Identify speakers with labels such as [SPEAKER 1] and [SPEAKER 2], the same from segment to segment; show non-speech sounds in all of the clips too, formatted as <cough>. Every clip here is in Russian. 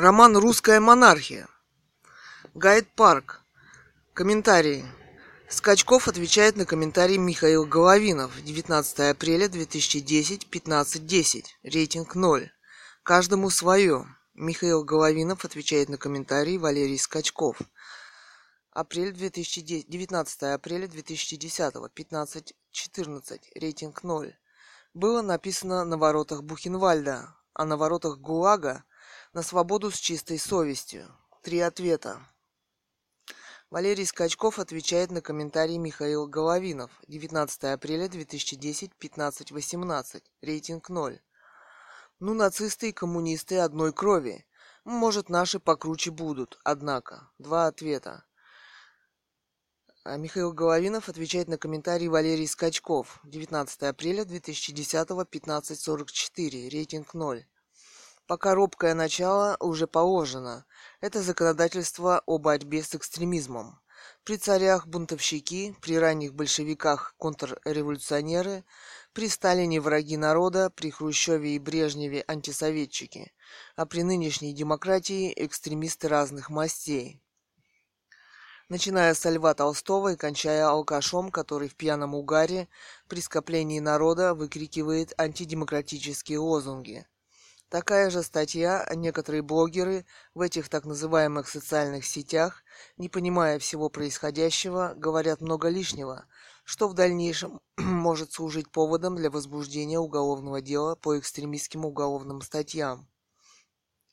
[SPEAKER 1] Роман «Русская монархия». Гайд Парк. Комментарии. Скачков отвечает на комментарий Михаил Головинов. 19 апреля 2010, 15.10. Рейтинг 0. Каждому свое. Михаил Головинов отвечает на комментарий Валерий Скачков. Апрель 2010, 19 апреля 2010, 15.14. Рейтинг 0. Было написано на воротах Бухенвальда, а на воротах ГУЛАГа на свободу с чистой совестью. Три ответа. Валерий Скачков отвечает на комментарий Михаил Головинов. 19 апреля 2010, 15.18. Рейтинг 0. Ну, нацисты и коммунисты одной крови. Может, наши покруче будут, однако. Два ответа. А Михаил Головинов отвечает на комментарий Валерий Скачков. 19 апреля 2010, 15.44. Рейтинг 0. Пока робкое начало уже положено. Это законодательство о борьбе с экстремизмом. При царях бунтовщики, при ранних большевиках контрреволюционеры, при Сталине враги народа, при Хрущеве и Брежневе антисоветчики, а при нынешней демократии экстремисты разных мастей. Начиная с Льва Толстого и кончая алкашом, который в пьяном угаре при скоплении народа выкрикивает антидемократические лозунги – Такая же статья, некоторые блогеры в этих так называемых социальных сетях, не понимая всего происходящего, говорят много лишнего, что в дальнейшем <clears throat> может служить поводом для возбуждения уголовного дела по экстремистским уголовным статьям.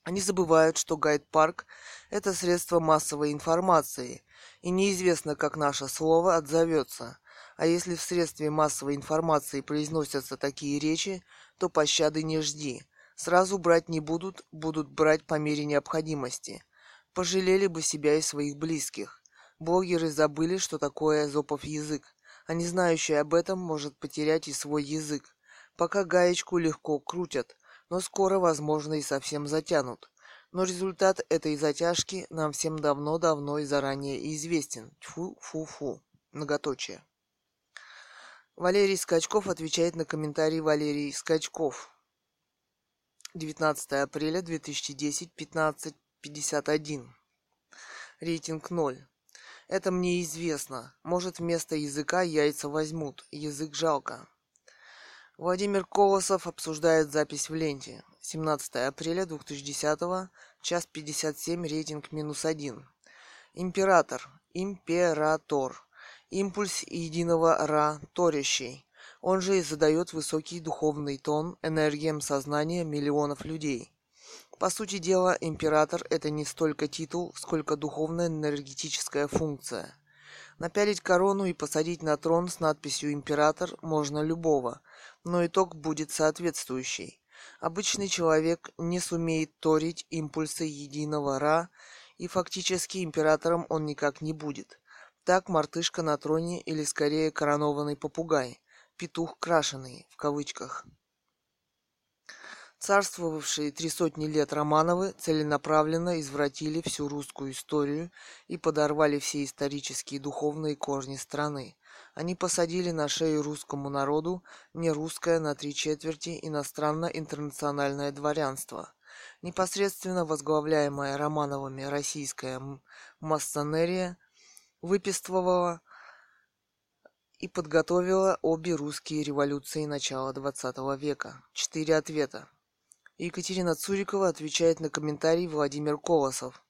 [SPEAKER 1] Они забывают, что гайд-парк – это средство массовой информации, и неизвестно, как наше слово отзовется. А если в средстве массовой информации произносятся такие речи, то пощады не жди – Сразу брать не будут, будут брать по мере необходимости. Пожалели бы себя и своих близких. Блогеры забыли, что такое зопов язык, а не знающий об этом может потерять и свой язык. Пока гаечку легко крутят, но скоро, возможно, и совсем затянут. Но результат этой затяжки нам всем давно-давно и заранее известен. Тьфу-фу-фу. Многоточие. Валерий Скачков отвечает на комментарий Валерий Скачков. 19 апреля 2010, 15.51. Рейтинг 0. Это мне известно. Может, вместо языка яйца возьмут. Язык жалко. Владимир Колосов обсуждает запись в ленте. 17 апреля 2010, час 57, рейтинг минус 1. Император. Император. Импульс единого Ра, торящий. Он же и задает высокий духовный тон энергиям сознания миллионов людей. По сути дела, император – это не столько титул, сколько духовная энергетическая функция. Напялить корону и посадить на трон с надписью «Император» можно любого, но итог будет соответствующий. Обычный человек не сумеет торить импульсы единого Ра, и фактически императором он никак не будет. Так мартышка на троне или скорее коронованный попугай петух крашеный в кавычках. Царствовавшие три сотни лет Романовы целенаправленно извратили всю русскую историю и подорвали все исторические и духовные корни страны. Они посадили на шею русскому народу не русское на три четверти иностранно-интернациональное дворянство. Непосредственно возглавляемая Романовыми российская массонерия выписывала и подготовила обе русские революции начала XX века. Четыре ответа. Екатерина Цурикова отвечает на комментарий Владимир Колосов.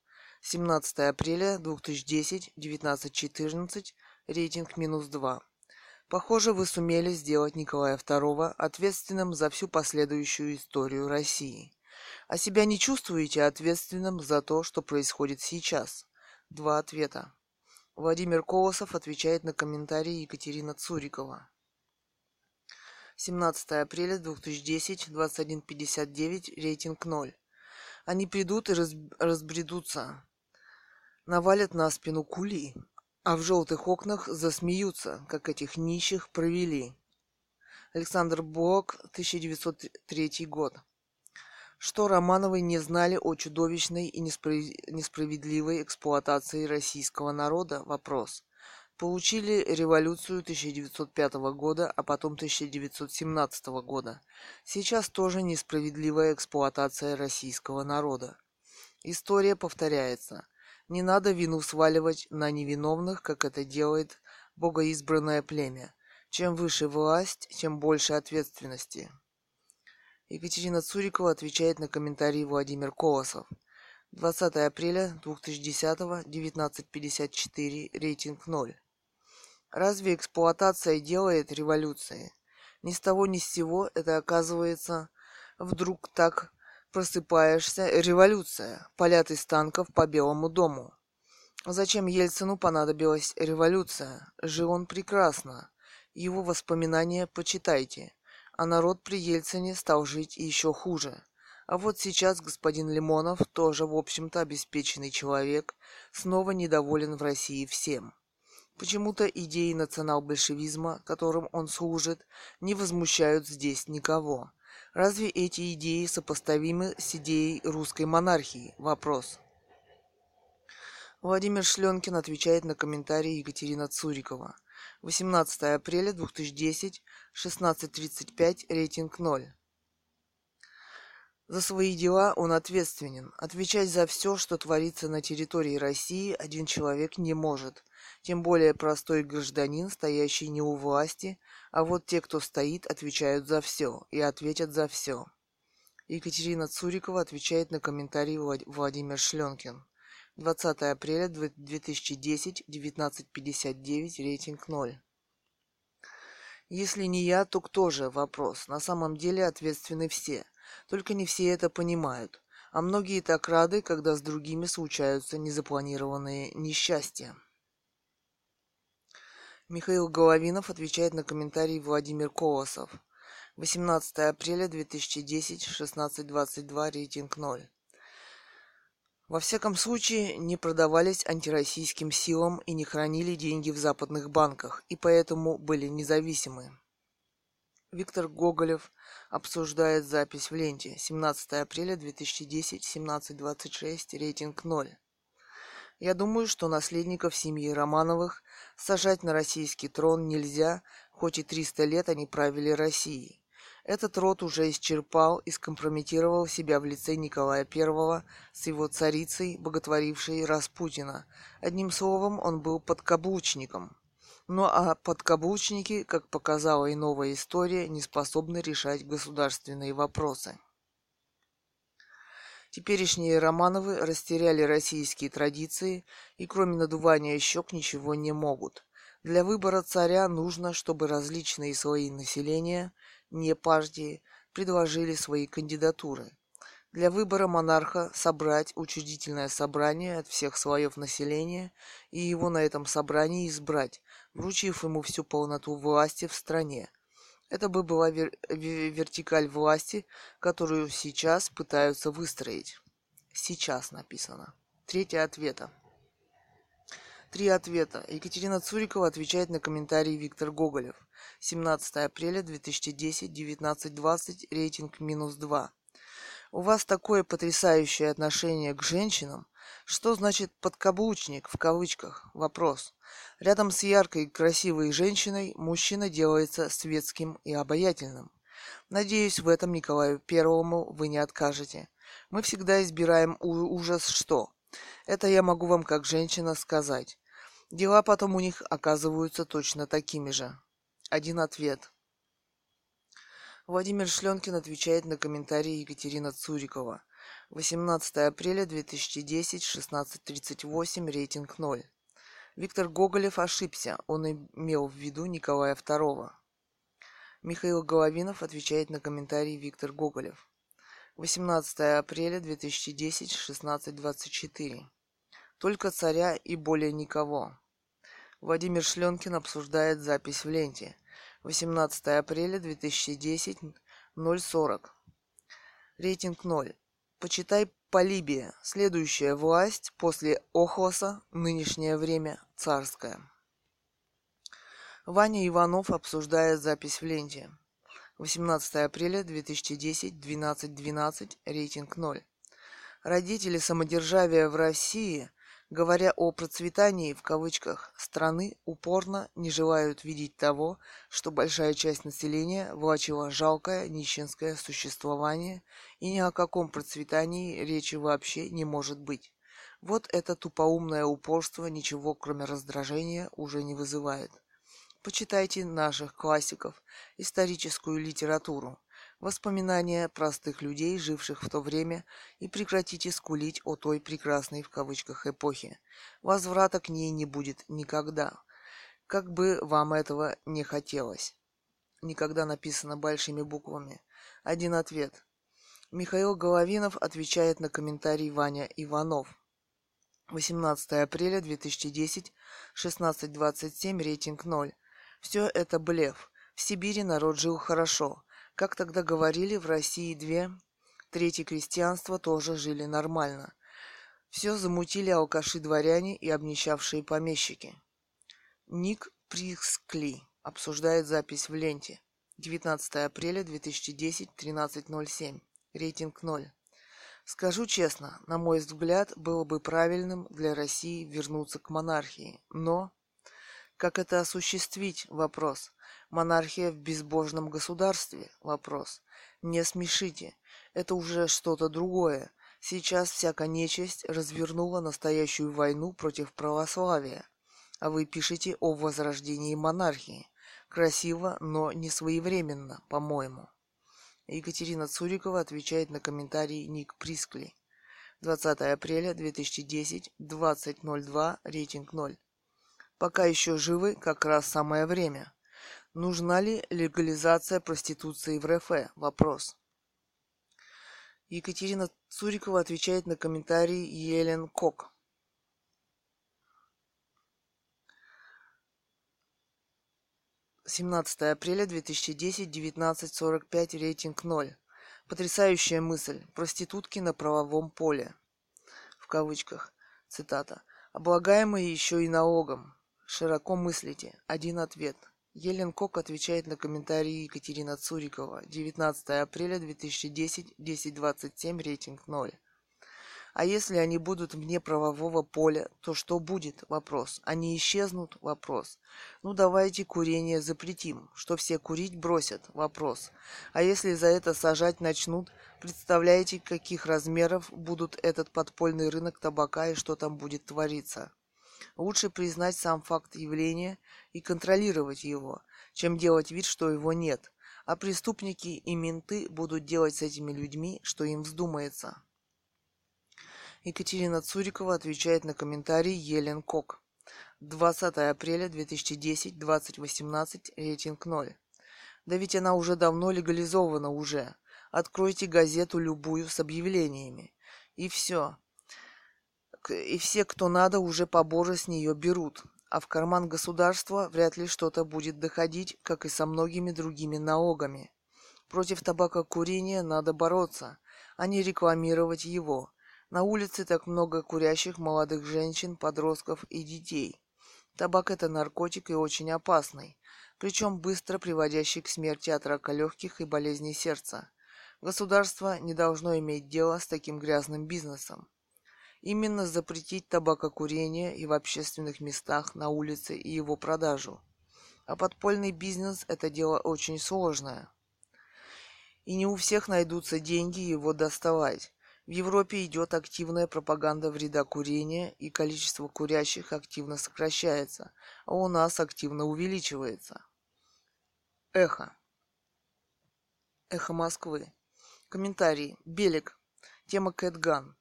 [SPEAKER 1] 17 апреля 2010, 19.14, рейтинг минус 2. Похоже, вы сумели сделать Николая II ответственным за всю последующую историю России. А себя не чувствуете ответственным за то, что происходит сейчас? Два ответа. Владимир Колосов отвечает на комментарии Екатерина Цурикова. 17 апреля 2010, 21.59, рейтинг 0. Они придут и раз, разбредутся. Навалят на спину кули, а в желтых окнах засмеются, как этих нищих провели. Александр Блок, 1903 год что Романовы не знали о чудовищной и несправедливой эксплуатации российского народа? Вопрос. Получили революцию 1905 года, а потом 1917 года. Сейчас тоже несправедливая эксплуатация российского народа. История повторяется. Не надо вину сваливать на невиновных, как это делает богоизбранное племя. Чем выше власть, тем больше ответственности. Екатерина Цурикова отвечает на комментарий Владимир Колосов. 20 апреля 2010, 19.54, рейтинг 0. Разве эксплуатация делает революции? Ни с того ни с сего это оказывается вдруг так просыпаешься, революция, полят из танков по Белому дому. Зачем Ельцину понадобилась революция? Жил он прекрасно. Его воспоминания почитайте. А народ при Ельцине стал жить еще хуже. А вот сейчас господин Лимонов, тоже, в общем-то, обеспеченный человек, снова недоволен в России всем. Почему-то идеи национал-большевизма, которым он служит, не возмущают здесь никого. Разве эти идеи сопоставимы с идеей русской монархии? Вопрос. Владимир Шленкин отвечает на комментарий Екатерина Цурикова. 18 апреля 2010, 16.35, рейтинг 0. За свои дела он ответственен. Отвечать за все, что творится на территории России, один человек не может. Тем более простой гражданин, стоящий не у власти, а вот те, кто стоит, отвечают за все и ответят за все. Екатерина Цурикова отвечает на комментарий Владимир Шленкин. 20 апреля 2010, 19.59, рейтинг 0. Если не я, то кто же? Вопрос. На самом деле ответственны все. Только не все это понимают. А многие так рады, когда с другими случаются незапланированные несчастья. Михаил Головинов отвечает на комментарий Владимир Колосов. 18 апреля 2010, 16.22, рейтинг 0. Во всяком случае, не продавались антироссийским силам и не хранили деньги в западных банках, и поэтому были независимы. Виктор Гоголев обсуждает запись в ленте. 17 апреля 2010, 17.26, рейтинг 0. Я думаю, что наследников семьи Романовых сажать на российский трон нельзя, хоть и 300 лет они правили Россией. Этот род уже исчерпал и скомпрометировал себя в лице Николая I с его царицей, боготворившей Распутина. Одним словом, он был подкаблучником. Ну а подкаблучники, как показала и новая история, не способны решать государственные вопросы. Теперешние Романовы растеряли российские традиции и кроме надувания щек ничего не могут. Для выбора царя нужно, чтобы различные слои населения – не партии, предложили свои кандидатуры. Для выбора монарха собрать учредительное собрание от всех слоев населения и его на этом собрании избрать, вручив ему всю полноту власти в стране. Это бы была вер- вертикаль власти, которую сейчас пытаются выстроить. Сейчас написано. Третье ответа. Три ответа. Екатерина Цурикова отвечает на комментарий Виктор Гоголев. 17 апреля 2010, 19.20, рейтинг минус 2. У вас такое потрясающее отношение к женщинам. Что значит «подкаблучник» в кавычках? Вопрос. Рядом с яркой, красивой женщиной мужчина делается светским и обаятельным. Надеюсь, в этом Николаю Первому вы не откажете. Мы всегда избираем ужас что? Это я могу вам как женщина сказать. Дела потом у них оказываются точно такими же. Один ответ. Владимир Шленкин отвечает на комментарии Екатерина Цурикова. 18 апреля 2010, 16.38, рейтинг 0. Виктор Гоголев ошибся, он имел в виду Николая II. Михаил Головинов отвечает на комментарий Виктор Гоголев. 18 апреля 2010, 16.24. Только царя и более никого. Владимир Шленкин обсуждает запись в ленте. 18 апреля 2010, 0.40. Рейтинг 0. Почитай Полибия. Следующая власть после Охлоса, нынешнее время царская. Ваня Иванов обсуждает запись в ленте. 18 апреля 2010, 12.12, рейтинг 0. Родители самодержавия в России говоря о процветании в кавычках страны, упорно не желают видеть того, что большая часть населения влачила жалкое нищенское существование, и ни о каком процветании речи вообще не может быть. Вот это тупоумное упорство ничего, кроме раздражения, уже не вызывает. Почитайте наших классиков, историческую литературу, воспоминания простых людей, живших в то время, и прекратите скулить о той прекрасной в кавычках эпохе. Возврата к ней не будет никогда. Как бы вам этого не хотелось. Никогда написано большими буквами. Один ответ. Михаил Головинов отвечает на комментарий Ваня Иванов. 18 апреля 2010, 16.27, рейтинг 0. Все это блеф. В Сибири народ жил хорошо. Как тогда говорили, в России две трети крестьянства тоже жили нормально. Все замутили алкаши-дворяне и обнищавшие помещики. Ник Прискли обсуждает запись в ленте. 19 апреля 2010, 13.07. Рейтинг 0. Скажу честно, на мой взгляд, было бы правильным для России вернуться к монархии. Но как это осуществить? Вопрос. Монархия в безбожном государстве? Вопрос. Не смешите. Это уже что-то другое. Сейчас всякая нечисть развернула настоящую войну против православия. А вы пишете о возрождении монархии. Красиво, но не своевременно, по-моему. Екатерина Цурикова отвечает на комментарий Ник Прискли. 20 апреля 2010, 20.02, рейтинг 0. Пока еще живы, как раз самое время. Нужна ли легализация проституции в РФ? Вопрос. Екатерина Цурикова отвечает на комментарий Елен Кок. Семнадцатое апреля 2010, 19.45, рейтинг 0. Потрясающая мысль. Проститутки на правовом поле. В кавычках. Цитата. Облагаемые еще и налогом. Широко мыслите. Один ответ. Елен Кок отвечает на комментарии Екатерина Цурикова. 19 апреля 2010, 10.27, рейтинг 0. А если они будут вне правового поля, то что будет? Вопрос. Они исчезнут? Вопрос. Ну давайте курение запретим, что все курить бросят? Вопрос. А если за это сажать начнут, представляете, каких размеров будут этот подпольный рынок табака и что там будет твориться? Лучше признать сам факт явления и контролировать его, чем делать вид, что его нет. А преступники и менты будут делать с этими людьми, что им вздумается. Екатерина Цурикова отвечает на комментарий Елен Кок. 20 апреля 2010, 2018, рейтинг 0. Да ведь она уже давно легализована уже. Откройте газету любую с объявлениями. И все и все, кто надо, уже поборы с нее берут, а в карман государства вряд ли что-то будет доходить, как и со многими другими налогами. Против табакокурения надо бороться, а не рекламировать его. На улице так много курящих молодых женщин, подростков и детей. Табак – это наркотик и очень опасный, причем быстро приводящий к смерти от рака легких и болезней сердца. Государство не должно иметь дело с таким грязным бизнесом именно запретить табакокурение и в общественных местах, на улице и его продажу. А подпольный бизнес – это дело очень сложное. И не у всех найдутся деньги его доставать. В Европе идет активная пропаганда вреда курения, и количество курящих активно сокращается, а у нас активно увеличивается. Эхо. Эхо Москвы. Комментарий. Белик. Тема Кэтган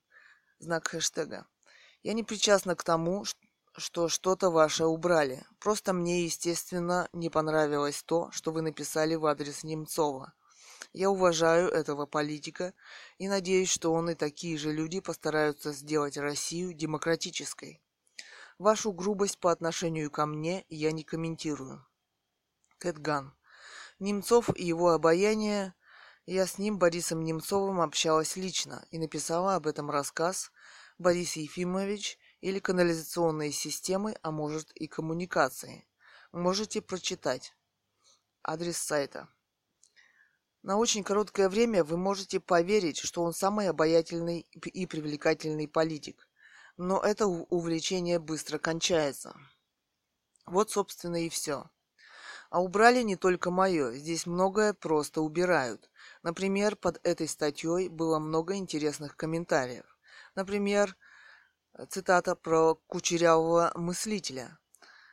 [SPEAKER 1] знак хэштега. Я не причастна к тому, что что-то ваше убрали. Просто мне, естественно, не понравилось то, что вы написали в адрес Немцова. Я уважаю этого политика и надеюсь, что он и такие же люди постараются сделать Россию демократической. Вашу грубость по отношению ко мне я не комментирую. Кэтган. Немцов и его обаяние я с ним, Борисом Немцовым, общалась лично и написала об этом рассказ «Борис Ефимович» или «Канализационные системы, а может и коммуникации». Можете прочитать. Адрес сайта. На очень короткое время вы можете поверить, что он самый обаятельный и привлекательный политик. Но это увлечение быстро кончается. Вот, собственно, и все. А убрали не только мое, здесь многое просто убирают. Например, под этой статьей было много интересных комментариев. Например, цитата про кучерявого мыслителя.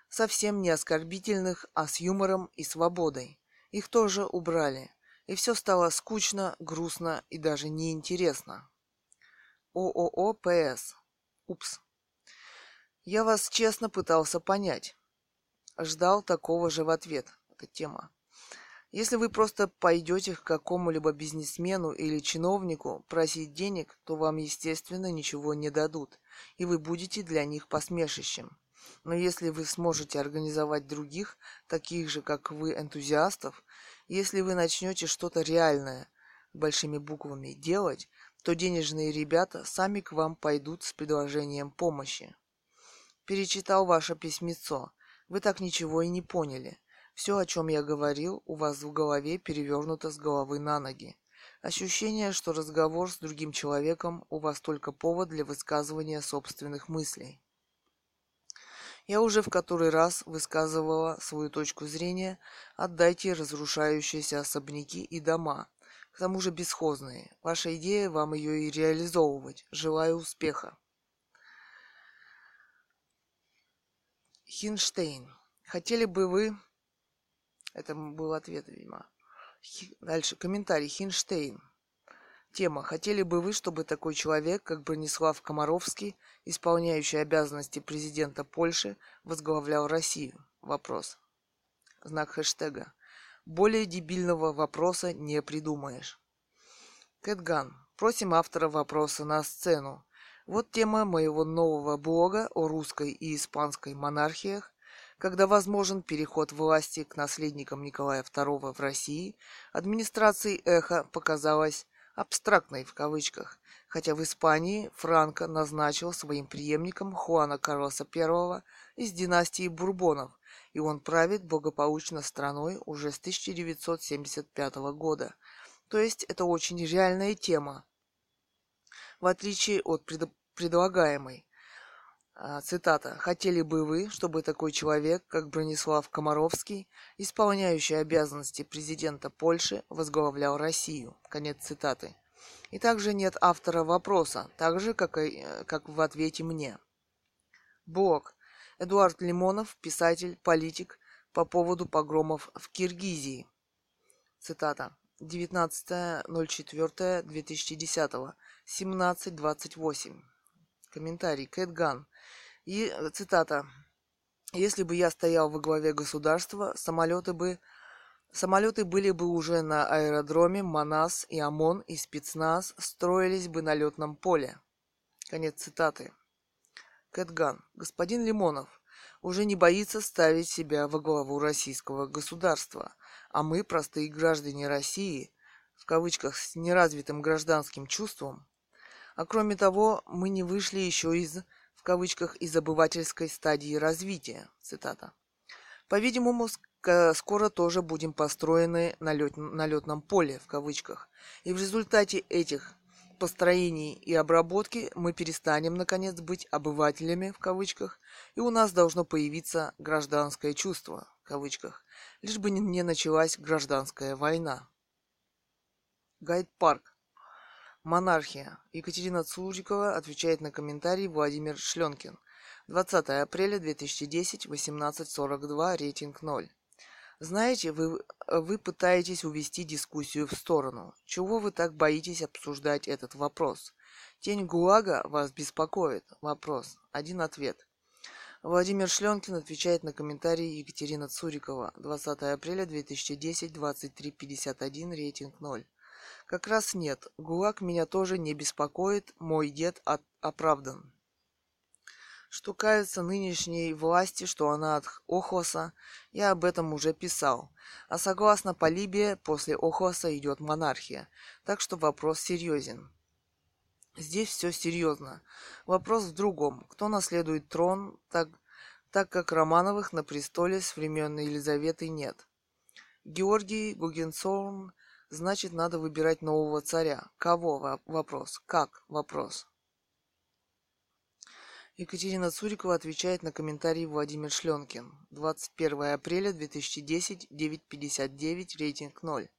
[SPEAKER 1] Совсем не оскорбительных, а с юмором и свободой. Их тоже убрали. И все стало скучно, грустно и даже неинтересно. ООО ПС. Упс. Я вас честно пытался понять. Ждал такого же в ответ. Это тема. Если вы просто пойдете к какому-либо бизнесмену или чиновнику просить денег, то вам, естественно, ничего не дадут, и вы будете для них посмешищем. Но если вы сможете организовать других, таких же, как вы, энтузиастов, если вы начнете что-то реальное, большими буквами, делать, то денежные ребята сами к вам пойдут с предложением помощи. Перечитал ваше письмецо. Вы так ничего и не поняли. Все, о чем я говорил, у вас в голове перевернуто с головы на ноги. Ощущение, что разговор с другим человеком у вас только повод для высказывания собственных мыслей. Я уже в который раз высказывала свою точку зрения «отдайте разрушающиеся особняки и дома», к тому же бесхозные. Ваша идея, вам ее и реализовывать. Желаю успеха. Хинштейн. Хотели бы вы это был ответ, видимо. Дальше. Комментарий. Хинштейн. Тема. Хотели бы вы, чтобы такой человек, как Бронислав Комаровский, исполняющий обязанности президента Польши, возглавлял Россию? Вопрос. Знак хэштега. Более дебильного вопроса не придумаешь. Кэтган. Просим автора вопроса на сцену. Вот тема моего нового блога о русской и испанской монархиях когда возможен переход власти к наследникам Николая II в России, администрации Эхо показалась абстрактной в кавычках, хотя в Испании Франко назначил своим преемником Хуана Карлоса I из династии Бурбонов, и он правит благополучно страной уже с 1975 года. То есть это очень реальная тема, в отличие от пред предлагаемой. А, цитата. «Хотели бы вы, чтобы такой человек, как Бронислав Комаровский, исполняющий обязанности президента Польши, возглавлял Россию?» Конец цитаты. И также нет автора вопроса, так же, как, и, как в ответе мне. Блог. Эдуард Лимонов, писатель, политик, по поводу погромов в Киргизии. Цитата. 19.04.2010. 17.28. Комментарий. Кэт Ган. И э, цитата. Если бы я стоял во главе государства, самолеты бы Самолеты были бы уже на аэродроме, Манас и ОМОН и спецназ строились бы на летном поле. Конец цитаты. Кэтган. Господин Лимонов уже не боится ставить себя во главу российского государства, а мы, простые граждане России, в кавычках с неразвитым гражданским чувством, а кроме того, мы не вышли еще из, в кавычках, из обывательской стадии развития. Цитата. По-видимому, скоро тоже будем построены на, лет, на летном поле, в кавычках. И в результате этих построений и обработки мы перестанем, наконец, быть обывателями, в кавычках, и у нас должно появиться гражданское чувство, в кавычках, лишь бы не началась гражданская война. Гайд Парк. Монархия. Екатерина Цурикова отвечает на комментарий Владимир Шленкин. 20 апреля 2010, 18.42, рейтинг 0. Знаете, вы, вы пытаетесь увести дискуссию в сторону. Чего вы так боитесь обсуждать этот вопрос? Тень ГУЛАГа вас беспокоит? Вопрос. Один ответ. Владимир Шленкин отвечает на комментарий Екатерина Цурикова. 20 апреля 2010, 23.51, рейтинг 0. Как раз нет. ГУЛАГ меня тоже не беспокоит. Мой дед от... оправдан. Что кается нынешней власти, что она от Охоса, я об этом уже писал. А согласно Полибия, после Охоса идет монархия. Так что вопрос серьезен. Здесь все серьезно. Вопрос в другом. Кто наследует трон, так, так как Романовых на престоле с времен Елизаветы нет. Георгий Гугенцолн Значит, надо выбирать нового царя. Кого? Вопрос. Как? Вопрос. Екатерина Цурикова отвечает на комментарий Владимир Шленкин. 21 апреля 2010, 9.59, рейтинг 0.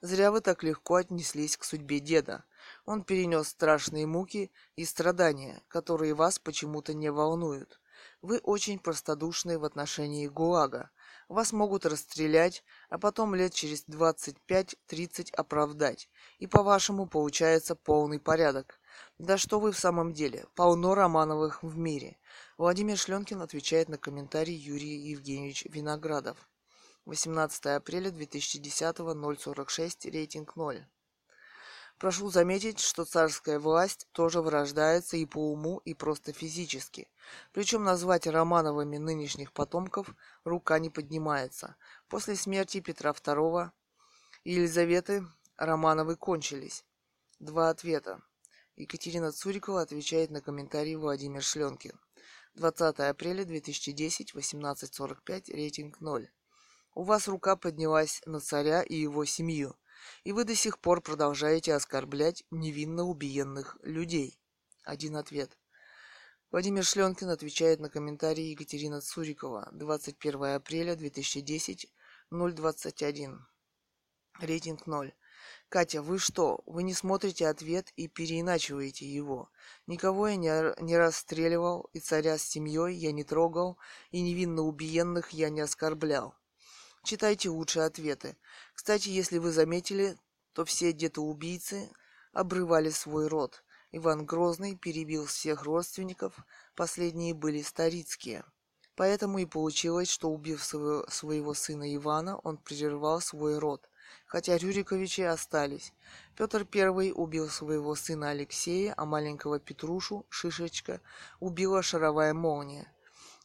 [SPEAKER 1] Зря вы так легко отнеслись к судьбе деда. Он перенес страшные муки и страдания, которые вас почему-то не волнуют. Вы очень простодушны в отношении ГУЛАГа. Вас могут расстрелять, а потом лет через 25-30 оправдать. И по-вашему получается полный порядок. Да что вы в самом деле? Полно Романовых в мире. Владимир Шленкин отвечает на комментарий Юрий Евгеньевич Виноградов. 18 апреля 2010, 046, рейтинг 0. Прошу заметить, что царская власть тоже вырождается и по уму, и просто физически. Причем назвать Романовыми нынешних потомков рука не поднимается. После смерти Петра II и Елизаветы Романовы кончились. Два ответа. Екатерина Цурикова отвечает на комментарий Владимир Шленкин. 20 апреля 2010, 18.45, рейтинг 0. У вас рука поднялась на царя и его семью и вы до сих пор продолжаете оскорблять невинно убиенных людей. Один ответ. Владимир Шленкин отвечает на комментарий Екатерина Цурикова. 21 апреля 2010, 021. Рейтинг 0. Катя, вы что? Вы не смотрите ответ и переиначиваете его. Никого я не, не расстреливал, и царя с семьей я не трогал, и невинно убиенных я не оскорблял. Читайте лучше ответы. Кстати, если вы заметили, то все детоубийцы обрывали свой род. Иван Грозный перебил всех родственников, последние были старицкие. Поэтому и получилось, что убив своего, своего сына Ивана, он прервал свой род, хотя Рюриковичи остались. Петр I убил своего сына Алексея, а маленького Петрушу, Шишечка, убила шаровая молния.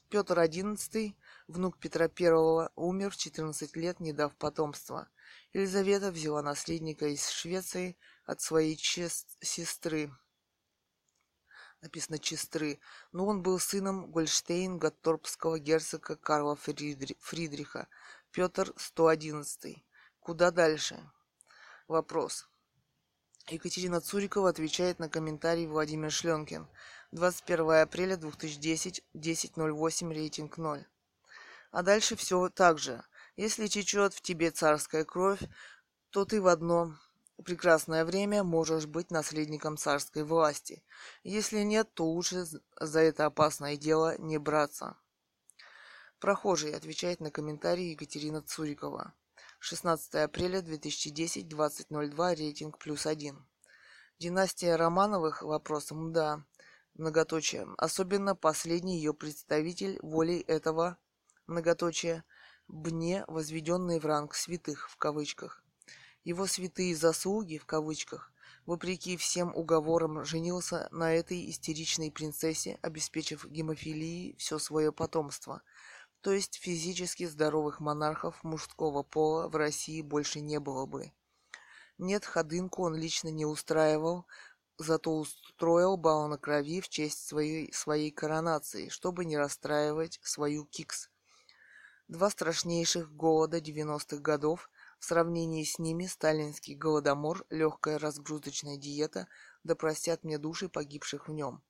[SPEAKER 1] Петр XI Внук Петра I умер в 14 лет, не дав потомства. Елизавета взяла наследника из Швеции от своей чест... сестры. Написано Честры. Но он был сыном Гольштейн-Гатторпского герцога Карла Фридри... Фридриха. Петр 111. Куда дальше? Вопрос. Екатерина Цурикова отвечает на комментарий Владимир Шленкин. 21 апреля 2010, 10.08, рейтинг 0. А дальше все так же. Если течет в тебе царская кровь, то ты в одно прекрасное время можешь быть наследником царской власти. Если нет, то лучше за это опасное дело не браться. Прохожий отвечает на комментарий Екатерина Цурикова. 16 апреля 2010, 20.02, рейтинг плюс один. Династия Романовых вопросом да, многоточие. Особенно последний ее представитель волей этого многоточие, бне, возведенные в ранг святых в кавычках. Его святые заслуги в кавычках, вопреки всем уговорам, женился на этой истеричной принцессе, обеспечив гемофилии все свое потомство. То есть физически здоровых монархов мужского пола в России больше не было бы. Нет, ходынку он лично не устраивал, зато устроил бал на крови в честь своей, своей коронации, чтобы не расстраивать свою кикс. Два страшнейших голода 90-х годов, в сравнении с ними сталинский голодомор, легкая разгрузочная диета, да простят мне души погибших в нем.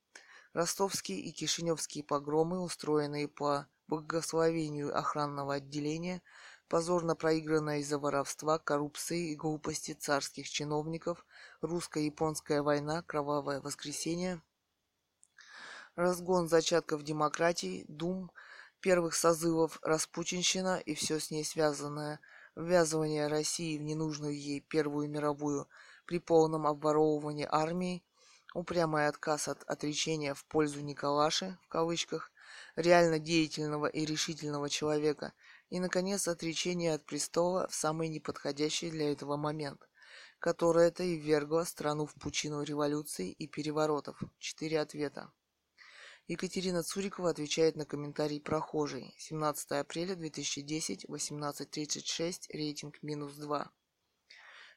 [SPEAKER 1] Ростовские и кишиневские погромы, устроенные по благословению охранного отделения, позорно проигранная из-за воровства, коррупции и глупости царских чиновников, русско-японская война, кровавое воскресенье, разгон зачатков демократии, дум – первых созывов распутинщина и все с ней связанное, ввязывание России в ненужную ей Первую мировую при полном обворовывании армии, упрямый отказ от отречения в пользу Николаши, в кавычках, реально деятельного и решительного человека, и, наконец, отречение от престола в самый неподходящий для этого момент, которое-то и ввергло страну в пучину революций и переворотов. Четыре ответа. Екатерина Цурикова отвечает на комментарий прохожий. 17 апреля 2010, 18.36, рейтинг минус 2.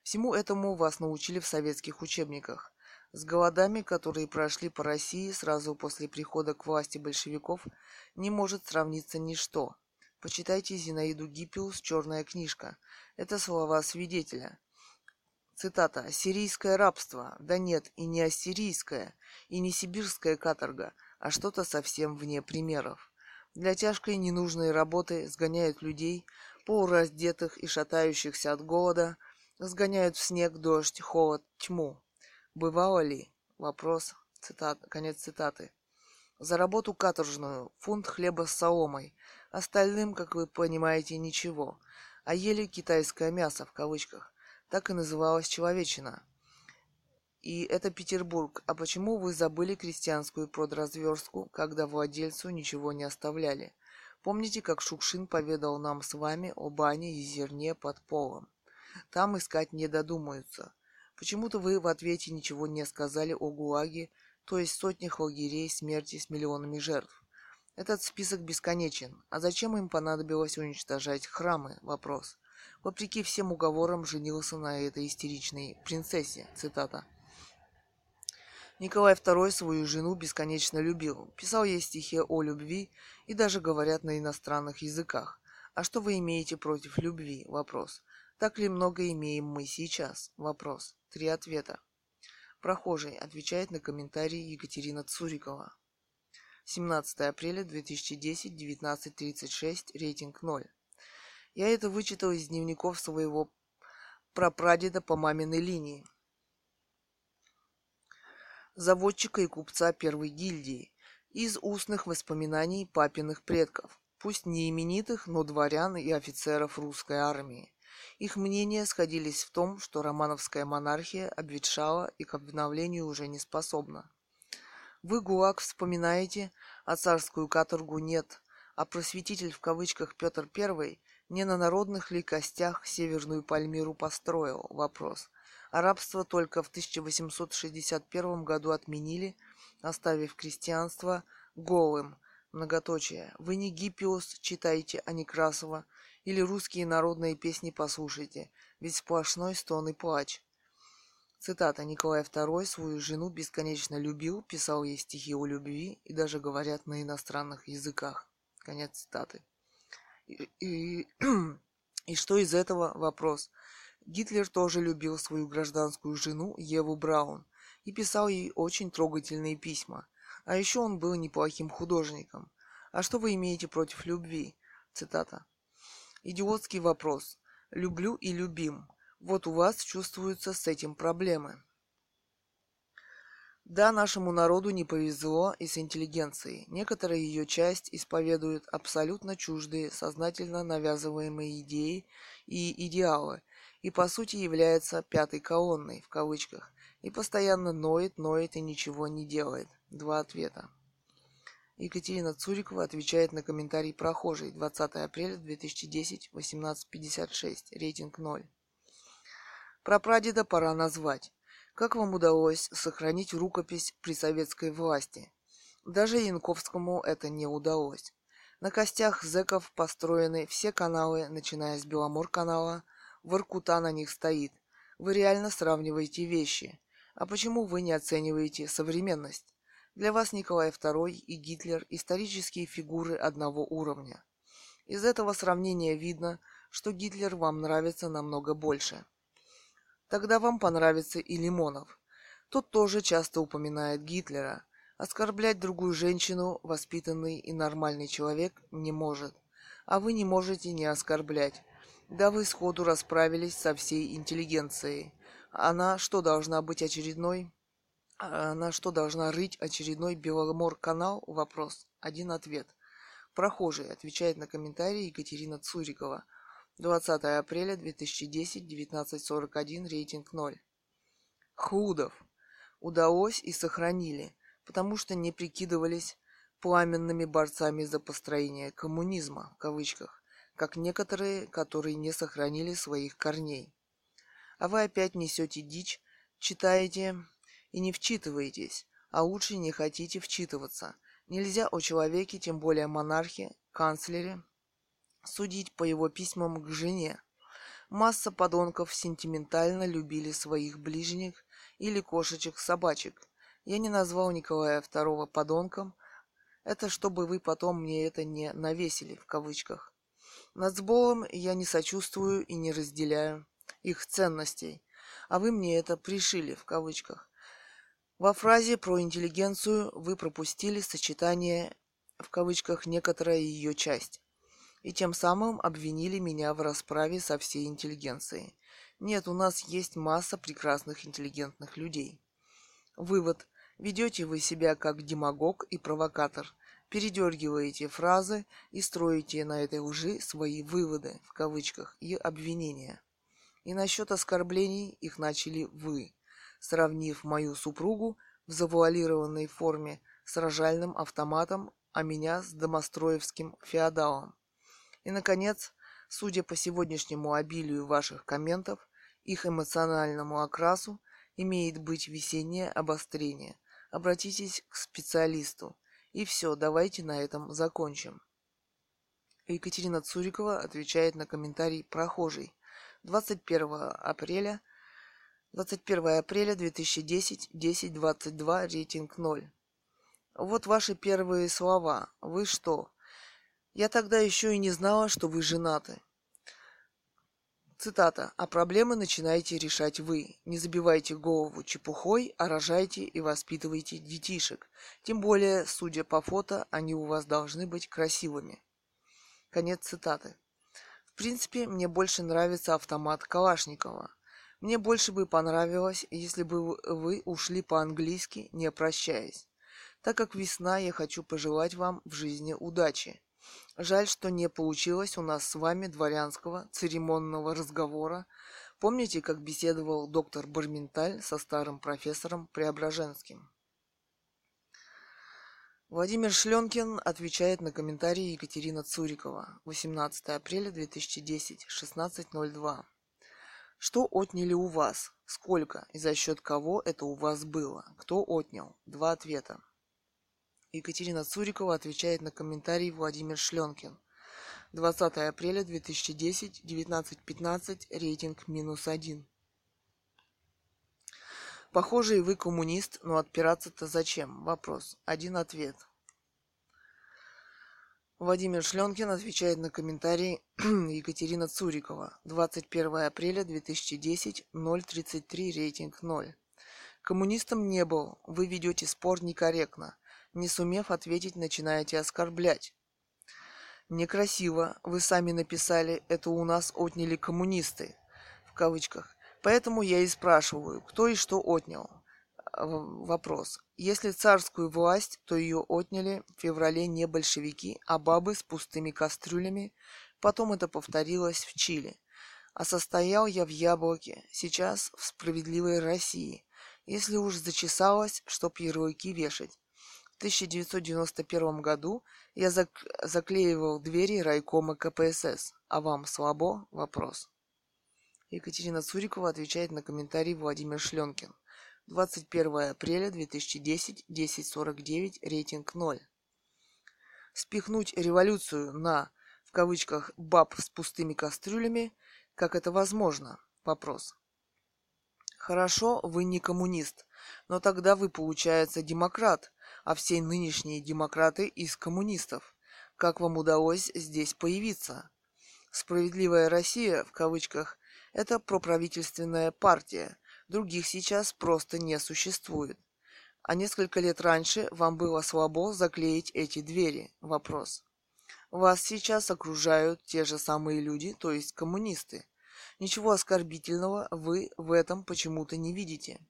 [SPEAKER 1] Всему этому вас научили в советских учебниках. С голодами, которые прошли по России сразу после прихода к власти большевиков, не может сравниться ничто. Почитайте Зинаиду Гиппиус «Черная книжка». Это слова свидетеля. Цитата. «Ассирийское рабство. Да нет, и не ассирийское, и не сибирская каторга, а что-то совсем вне примеров. Для тяжкой ненужной работы сгоняют людей, полураздетых и шатающихся от голода, сгоняют в снег, дождь, холод, тьму. Бывало ли? Вопрос. Цитат. Конец цитаты. За работу каторжную, фунт хлеба с соломой. Остальным, как вы понимаете, ничего. А ели китайское мясо, в кавычках. Так и называлась человечина. И это Петербург. А почему вы забыли крестьянскую продразверстку, когда владельцу ничего не оставляли? Помните, как Шукшин поведал нам с вами о бане и зерне под полом? Там искать не додумаются. Почему-то вы в ответе ничего не сказали о ГУЛАГе, то есть сотнях лагерей смерти с миллионами жертв. Этот список бесконечен. А зачем им понадобилось уничтожать храмы? Вопрос вопреки всем уговорам, женился на этой истеричной принцессе. Цитата. Николай II свою жену бесконечно любил, писал ей стихи о любви и даже говорят на иностранных языках. А что вы имеете против любви? Вопрос. Так ли много имеем мы сейчас? Вопрос. Три ответа. Прохожий отвечает на комментарий Екатерина Цурикова. 17 апреля 2010, 19.36, рейтинг 0. Я это вычитал из дневников своего прапрадеда по маминой линии. Заводчика и купца первой гильдии. Из устных воспоминаний папиных предков. Пусть не именитых, но дворян и офицеров русской армии. Их мнения сходились в том, что романовская монархия обветшала и к обновлению уже не способна. Вы, ГУЛАГ, вспоминаете, а царскую каторгу нет, а просветитель в кавычках Петр I не на народных ли костях Северную Пальмиру построил? Вопрос. Рабство только в 1861 году отменили, оставив крестьянство голым. Многоточие. Вы не Гиппиус читайте, а Некрасова, или русские народные песни послушайте, ведь сплошной стон и плач. Цитата. Николай II свою жену бесконечно любил, писал ей стихи о любви и даже говорят на иностранных языках. Конец цитаты. И, и, <clears throat> и что из этого вопрос? Гитлер тоже любил свою гражданскую жену Еву Браун и писал ей очень трогательные письма. А еще он был неплохим художником. А что вы имеете против любви? Цитата. Идиотский вопрос. Люблю и любим. Вот у вас чувствуются с этим проблемы. Да, нашему народу не повезло и с интеллигенцией. Некоторая ее часть исповедует абсолютно чуждые, сознательно навязываемые идеи и идеалы, и по сути является «пятой колонной» в кавычках, и постоянно ноет, ноет и ничего не делает. Два ответа. Екатерина Цурикова отвечает на комментарий прохожий 20 апреля 2010, 18.56, рейтинг 0. Про прадеда пора назвать. Как вам удалось сохранить рукопись при советской власти? Даже Янковскому это не удалось. На костях зэков построены все каналы, начиная с Беломор-канала, Воркута на них стоит. Вы реально сравниваете вещи. А почему вы не оцениваете современность? Для вас Николай II и Гитлер – исторические фигуры одного уровня. Из этого сравнения видно, что Гитлер вам нравится намного больше – Тогда вам понравится и Лимонов. Тот тоже часто упоминает Гитлера. Оскорблять другую женщину, воспитанный и нормальный человек, не может. А вы не можете не оскорблять. Да вы сходу расправились со всей интеллигенцией. Она что, должна быть очередной? Она что, должна рыть очередной Беломор-канал? Вопрос. Один ответ. Прохожий отвечает на комментарий Екатерина Цурикова – 20 апреля 2010, 19.41, рейтинг 0. Худов. Удалось и сохранили, потому что не прикидывались пламенными борцами за построение коммунизма, в кавычках, как некоторые, которые не сохранили своих корней. А вы опять несете дичь, читаете и не вчитываетесь, а лучше не хотите вчитываться. Нельзя о человеке, тем более монархе, канцлере, судить по его письмам к жене. Масса подонков сентиментально любили своих ближних или кошечек-собачек. Я не назвал Николая II подонком. Это чтобы вы потом мне это не навесили, в кавычках. Над сболом я не сочувствую и не разделяю их ценностей. а вы мне это пришили в кавычках. Во фразе про интеллигенцию вы пропустили сочетание в кавычках некоторая ее часть и тем самым обвинили меня в расправе со всей интеллигенцией. Нет, у нас есть масса прекрасных интеллигентных людей. Вывод. Ведете вы себя как демагог и провокатор. Передергиваете фразы и строите на этой лжи свои выводы, в кавычках, и обвинения. И насчет оскорблений их начали вы, сравнив мою супругу в завуалированной форме с рожальным автоматом, а меня с домостроевским феодалом. И, наконец, судя по сегодняшнему обилию ваших комментов, их эмоциональному окрасу имеет быть весеннее обострение. Обратитесь к специалисту. И все, давайте на этом закончим. Екатерина Цурикова отвечает на комментарий прохожий. 21 апреля 21 апреля 2010, 10.22, рейтинг 0. Вот ваши первые слова. Вы что, я тогда еще и не знала, что вы женаты. Цитата. «А проблемы начинаете решать вы. Не забивайте голову чепухой, а рожайте и воспитывайте детишек. Тем более, судя по фото, они у вас должны быть красивыми». Конец цитаты. В принципе, мне больше нравится автомат Калашникова. Мне больше бы понравилось, если бы вы ушли по-английски, не прощаясь. Так как весна, я хочу пожелать вам в жизни удачи. Жаль, что не получилось у нас с вами дворянского церемонного разговора. Помните, как беседовал доктор Барменталь со старым профессором Преображенским? Владимир Шленкин отвечает на комментарии Екатерина Цурикова. 18 апреля 2010, 16.02. Что отняли у вас? Сколько и за счет кого это у вас было? Кто отнял? Два ответа. Екатерина Цурикова отвечает на комментарий Владимир Шленкин. 20 апреля 2010, 19.15, рейтинг минус один. Похоже, и вы коммунист, но отпираться-то зачем? Вопрос. Один ответ. Владимир Шленкин отвечает на комментарий <clears throat> Екатерина Цурикова. 21 апреля 2010, 0.33, рейтинг 0. Коммунистом не был. Вы ведете спор некорректно. Не сумев ответить, начинаете оскорблять. Некрасиво. Вы сами написали, это у нас отняли коммунисты. В кавычках. Поэтому я и спрашиваю, кто и что отнял. А, вопрос. Если царскую власть, то ее отняли в феврале не большевики, а бабы с пустыми кастрюлями. Потом это повторилось в Чили. А состоял я в Яблоке, сейчас в справедливой России. Если уж зачесалось, чтоб ярлыки вешать. 1991 году я зак- заклеивал двери райкома КПСС. А вам слабо? Вопрос. Екатерина Цурикова отвечает на комментарий Владимир Шленкин. 21 апреля 2010, 10.49, рейтинг 0. Спихнуть революцию на, в кавычках, баб с пустыми кастрюлями, как это возможно? Вопрос. Хорошо, вы не коммунист, но тогда вы, получается, демократ, а все нынешние демократы из коммунистов. Как вам удалось здесь появиться? Справедливая Россия, в кавычках, это проправительственная партия. Других сейчас просто не существует. А несколько лет раньше вам было слабо заклеить эти двери? Вопрос. Вас сейчас окружают те же самые люди, то есть коммунисты. Ничего оскорбительного вы в этом почему-то не видите.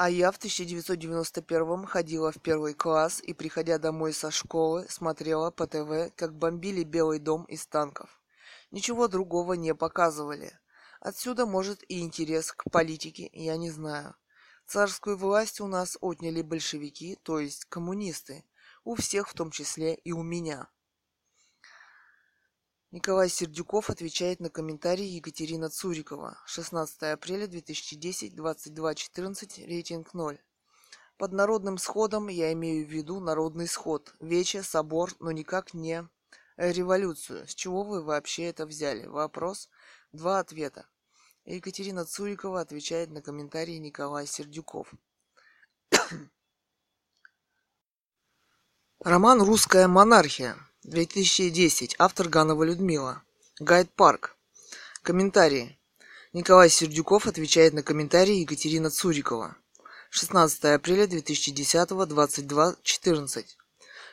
[SPEAKER 1] А я в 1991 ходила в первый класс и, приходя домой со школы, смотрела по ТВ, как бомбили Белый дом из танков. Ничего другого не показывали. Отсюда, может, и интерес к политике, я не знаю. Царскую власть у нас отняли большевики, то есть коммунисты. У всех, в том числе и у меня. Николай Сердюков отвечает на комментарий Екатерина Цурикова. 16 апреля 2010, 22.14, рейтинг 0. Под народным сходом я имею в виду народный сход, вече, собор, но никак не революцию. С чего вы вообще это взяли? Вопрос. Два ответа. Екатерина Цурикова отвечает на комментарий Николай Сердюков. <coughs> Роман «Русская монархия». 2010. Автор Ганова Людмила. Гайд Парк. Комментарии. Николай Сердюков отвечает на комментарии Екатерина Цурикова. 16 апреля 2010, 22.14.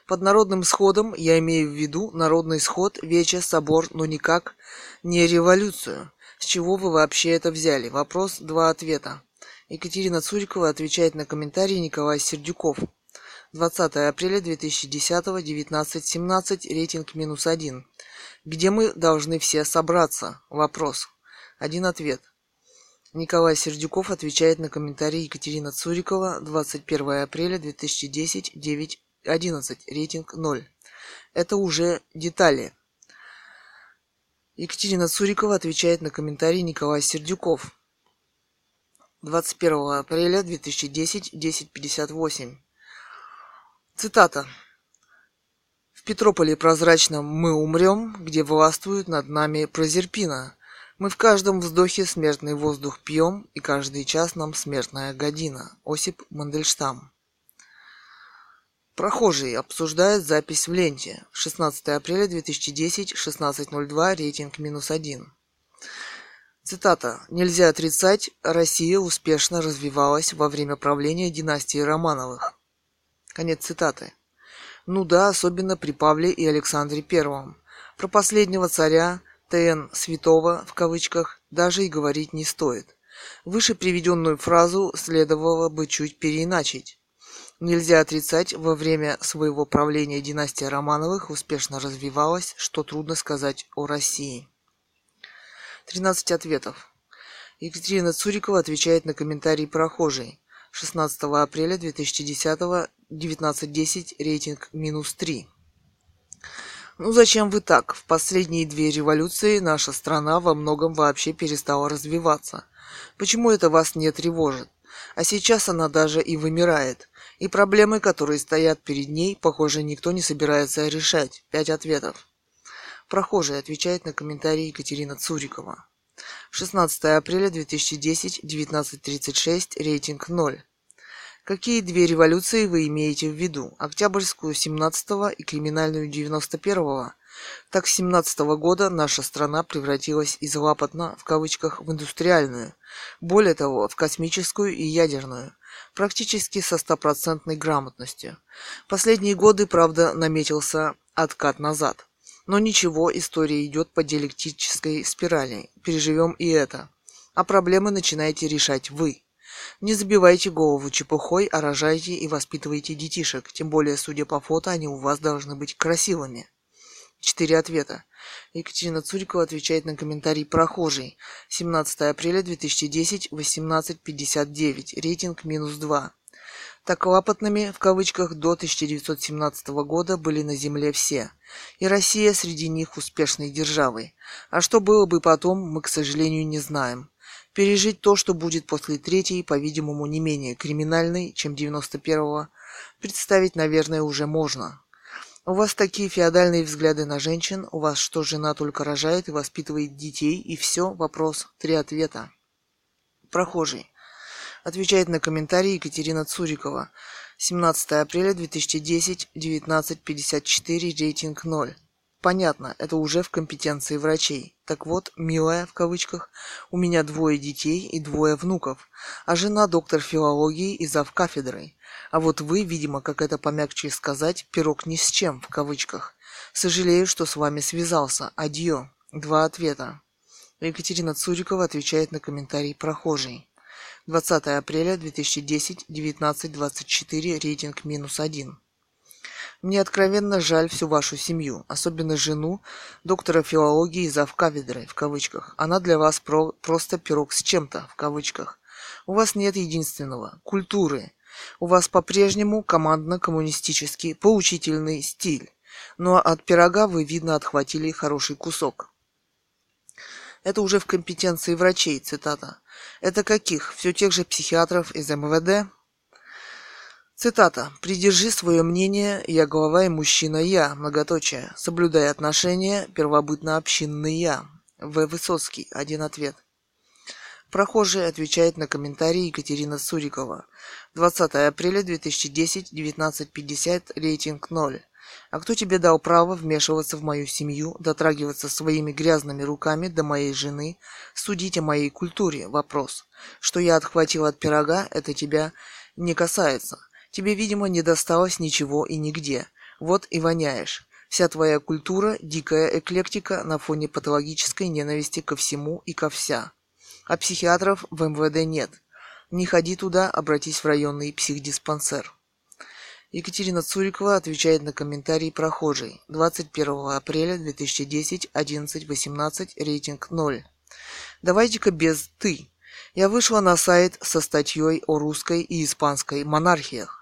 [SPEAKER 1] Под народным сходом я имею в виду народный сход, вече, собор, но никак не революцию. С чего вы вообще это взяли? Вопрос, два ответа. Екатерина Цурикова отвечает на комментарии Николай Сердюков. 20 апреля 2010, 19.17, рейтинг минус один. Где мы должны все собраться? Вопрос. Один ответ. Николай Сердюков отвечает на комментарий Екатерина Цурикова 21 апреля 2010 9.11 рейтинг 0. Это уже детали. Екатерина Цурикова отвечает на комментарий Николай Сердюков 21 апреля 2010 10.58. Цитата. В Петрополе прозрачном мы умрем, где властвует над нами Прозерпина. Мы в каждом вздохе смертный воздух пьем, и каждый час нам смертная година. Осип Мандельштам. Прохожий обсуждает запись в ленте. 16 апреля 2010, 16.02, рейтинг минус один. Цитата. «Нельзя отрицать, Россия успешно развивалась во время правления династии Романовых». Конец цитаты. Ну да, особенно при Павле и Александре Первом. Про последнего царя ТН «святого» в кавычках даже и говорить не стоит. Выше приведенную фразу следовало бы чуть переиначить. Нельзя отрицать, во время своего правления династия Романовых успешно развивалась, что трудно сказать о России. 13 ответов. Екатерина Цурикова отвечает на комментарий прохожей. 16 апреля 2010 19.10 рейтинг минус 3. Ну зачем вы так? В последние две революции наша страна во многом вообще перестала развиваться. Почему это вас не тревожит? А сейчас она даже и вымирает. И проблемы, которые стоят перед ней, похоже, никто не собирается решать. Пять ответов. Прохожий отвечает на комментарий Екатерина Цурикова. 16 апреля 2010, 19.36, рейтинг 0. Какие две революции вы имеете в виду? Октябрьскую 17-го и криминальную 91-го? Так с 17 -го года наша страна превратилась из лапотно, в кавычках, в индустриальную. Более того, в космическую и ядерную. Практически со стопроцентной грамотностью. Последние годы, правда, наметился откат назад. Но ничего, история идет по диалектической спирали. Переживем и это. А проблемы начинаете решать вы. Не забивайте голову чепухой, а рожайте и воспитывайте детишек. Тем более, судя по фото, они у вас должны быть красивыми. Четыре ответа. Екатерина Цурикова отвечает на комментарий прохожий. 17 апреля 2010, 18.59. Рейтинг минус 2. Так лапотными, в кавычках, до 1917 года были на Земле все. И Россия среди них успешной державой. А что было бы потом, мы, к сожалению, не знаем. Пережить то, что будет после третьей, по-видимому, не менее криминальной, чем 91-го, представить, наверное, уже можно. У вас такие феодальные взгляды на женщин, у вас что, жена только рожает и воспитывает детей, и все, вопрос, три ответа. Прохожий. Отвечает на комментарий Екатерина Цурикова. 17 апреля 2010, 19.54, рейтинг 0. Понятно, это уже в компетенции врачей. Так вот, милая, в кавычках, у меня двое детей и двое внуков, а жена доктор филологии и зав кафедрой. А вот вы, видимо, как это помягче сказать, пирог ни с чем, в кавычках. Сожалею, что с вами связался. Адьё. Два ответа. Екатерина Цурикова отвечает на комментарий прохожий. 20 апреля 2010, 19.24, рейтинг минус один. Мне откровенно жаль всю вашу семью, особенно жену доктора филологии завкафедры, в кавычках. Она для вас про просто пирог с чем-то, в кавычках. У вас нет единственного – культуры. У вас по-прежнему командно-коммунистический, поучительный стиль. Но от пирога вы, видно, отхватили хороший кусок. Это уже в компетенции врачей, цитата. Это каких? Все тех же психиатров из МВД? Цитата. «Придержи свое мнение, я голова и мужчина я, многоточие, соблюдая отношения, первобытно-общинный я». В. Высоцкий. Один ответ. Прохожий отвечает на комментарий Екатерина Сурикова. 20 апреля 2010, 19.50, рейтинг 0. А кто тебе дал право вмешиваться в мою семью, дотрагиваться своими грязными руками до моей жены, судить о моей культуре? Вопрос. Что я отхватил от пирога, это тебя не касается. Тебе, видимо, не досталось ничего и нигде. Вот и воняешь. Вся твоя культура – дикая эклектика на фоне патологической ненависти ко всему и ко вся. А психиатров в МВД нет. Не ходи туда, обратись в районный психдиспансер. Екатерина Цурикова отвечает на комментарий прохожий. 21 апреля 2010, 11.18, рейтинг 0. Давайте-ка без «ты». Я вышла на сайт со статьей о русской и испанской монархиях.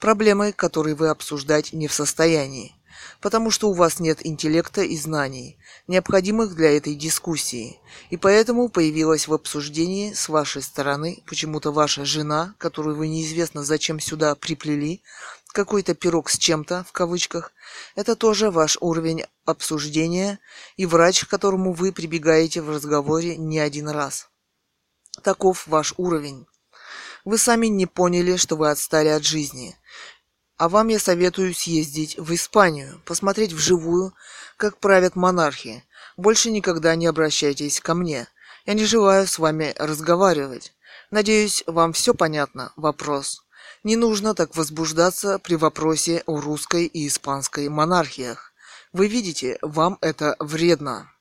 [SPEAKER 1] Проблемы, которые вы обсуждать не в состоянии потому что у вас нет интеллекта и знаний, необходимых для этой дискуссии, и поэтому появилась в обсуждении с вашей стороны почему-то ваша жена, которую вы неизвестно зачем сюда приплели, какой-то пирог с чем-то, в кавычках, это тоже ваш уровень обсуждения и врач, к которому вы прибегаете в разговоре не один раз. Таков ваш уровень. Вы сами не поняли, что вы отстали от жизни. А вам я советую съездить в Испанию, посмотреть вживую, как правят монархи. Больше никогда не обращайтесь ко мне. Я не желаю с вами разговаривать. Надеюсь, вам все понятно. Вопрос. Не нужно так возбуждаться при вопросе о русской и испанской монархиях. Вы видите, вам это вредно.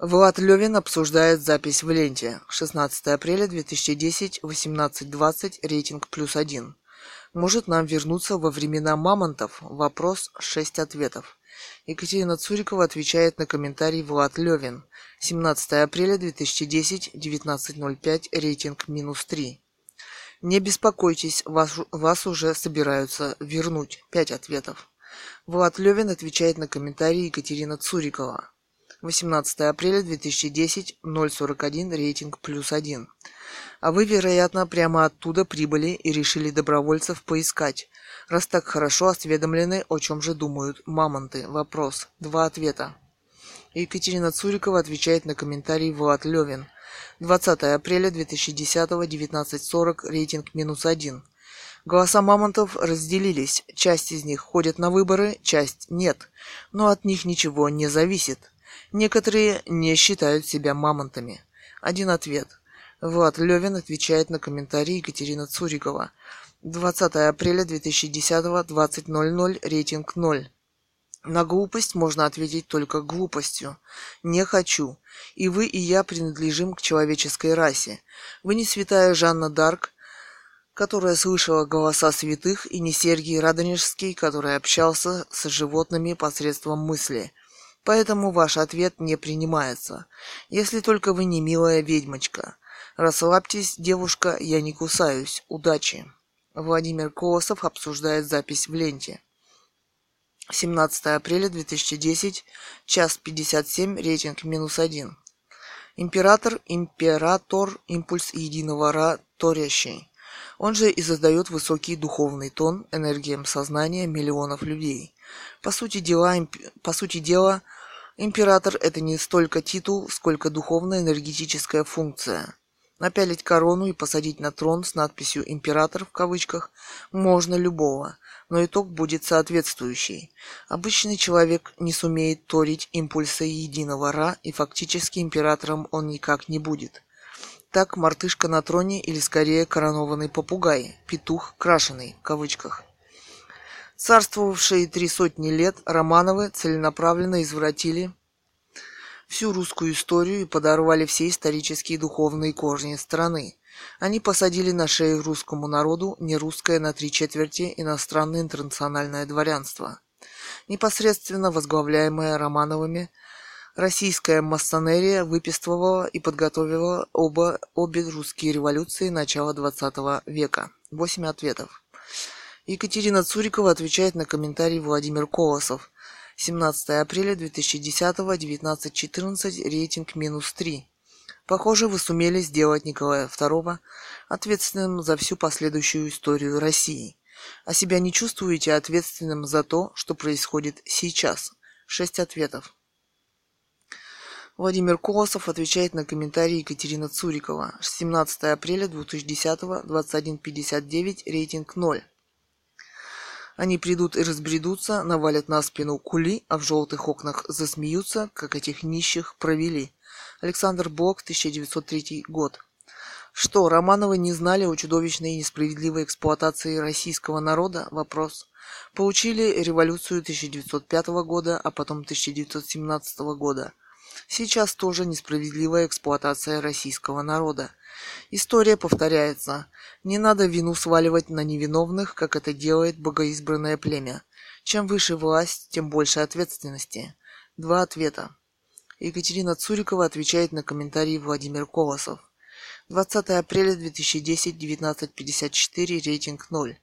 [SPEAKER 1] Влад Левин обсуждает запись в ленте. 16 апреля 2010, 18.20, рейтинг плюс один. Может нам вернуться во времена мамонтов? Вопрос, шесть ответов. Екатерина Цурикова отвечает на комментарий Влад Левин. 17 апреля 2010, 19.05, рейтинг минус 3. Не беспокойтесь, вас, вас уже собираются вернуть. Пять ответов. Влад Левин отвечает на комментарий Екатерина Цурикова. 18 апреля 2010, 041, рейтинг плюс 1. А вы, вероятно, прямо оттуда прибыли и решили добровольцев поискать. Раз так хорошо осведомлены, о чем же думают мамонты? Вопрос. Два ответа. Екатерина Цурикова отвечает на комментарий Влад Левин. 20 апреля 2010, 19.40, рейтинг минус один. Голоса мамонтов разделились. Часть из них ходят на выборы, часть нет. Но от них ничего не зависит. Некоторые не считают себя мамонтами. Один ответ. Влад Левин отвечает на комментарий Екатерина Цурикова. 20 апреля 2010, 20.00, рейтинг 0. На глупость можно ответить только глупостью. Не хочу. И вы, и я принадлежим к человеческой расе. Вы не святая Жанна Дарк, которая слышала голоса святых, и не Сергий Радонежский, который общался с животными посредством мысли. Поэтому ваш ответ не принимается. Если только вы не милая ведьмочка. Расслабьтесь, девушка, я не кусаюсь. Удачи. Владимир Колосов обсуждает запись в ленте. 17 апреля 2010, час 57, рейтинг минус 1. Император, император, импульс единого Ра, торящий. Он же и задает высокий духовный тон энергиям сознания миллионов людей. По сути дела, имп... по сути дела, император это не столько титул, сколько духовная энергетическая функция. Напялить корону и посадить на трон с надписью «Император» в кавычках можно любого, но итог будет соответствующий. Обычный человек не сумеет торить импульсы единого Ра, и фактически императором он никак не будет. Так мартышка на троне или скорее коронованный попугай, петух крашеный в кавычках. Царствовавшие три сотни лет Романовы целенаправленно извратили всю русскую историю и подорвали все исторические и духовные корни страны. Они посадили на шею русскому народу не русское на три четверти иностранное интернациональное дворянство. Непосредственно возглавляемое Романовыми, российская массонерия выписывала и подготовила оба, обе русские революции начала XX века. Восемь ответов. Екатерина Цурикова отвечает на комментарий Владимир Колосов – 17 апреля 2010, 19.14, рейтинг минус 3. Похоже, вы сумели сделать Николая II ответственным за всю последующую историю России. А себя не чувствуете ответственным за то, что происходит сейчас? Шесть ответов. Владимир Колосов отвечает на комментарий Екатерина Цурикова. 17 апреля 2010, 21.59, рейтинг 0. Они придут и разбредутся, навалят на спину кули, а в желтых окнах засмеются, как этих нищих провели. Александр Блок, 1903 год. Что, Романовы не знали о чудовищной и несправедливой эксплуатации российского народа? Вопрос. Получили революцию 1905 года, а потом 1917 года. Сейчас тоже несправедливая эксплуатация российского народа. История повторяется. Не надо вину сваливать на невиновных, как это делает богоизбранное племя. Чем выше власть, тем больше ответственности. Два ответа. Екатерина Цурикова отвечает на комментарий Владимир Колосов. 20 апреля 2010, 19.54, рейтинг 0.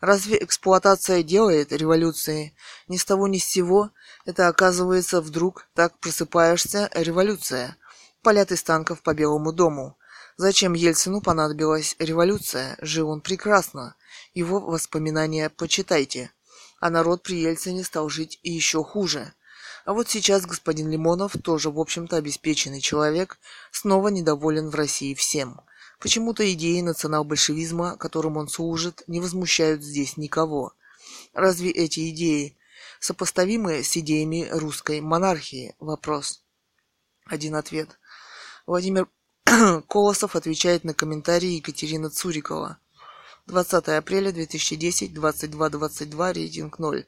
[SPEAKER 1] Разве эксплуатация делает революции? Ни с того ни с сего. Это оказывается вдруг так просыпаешься революция. Полят из танков по Белому дому. Зачем Ельцину понадобилась революция? Жил он прекрасно. Его воспоминания почитайте. А народ при Ельцине стал жить и еще хуже. А вот сейчас господин Лимонов, тоже, в общем-то, обеспеченный человек, снова недоволен в России всем. Почему-то идеи национал-большевизма, которым он служит, не возмущают здесь никого. Разве эти идеи сопоставимы с идеями русской монархии? Вопрос. Один ответ. Владимир <clears throat> Колосов отвечает на комментарии Екатерина Цурикова. 20 апреля 2010, 22.22, рейтинг 0.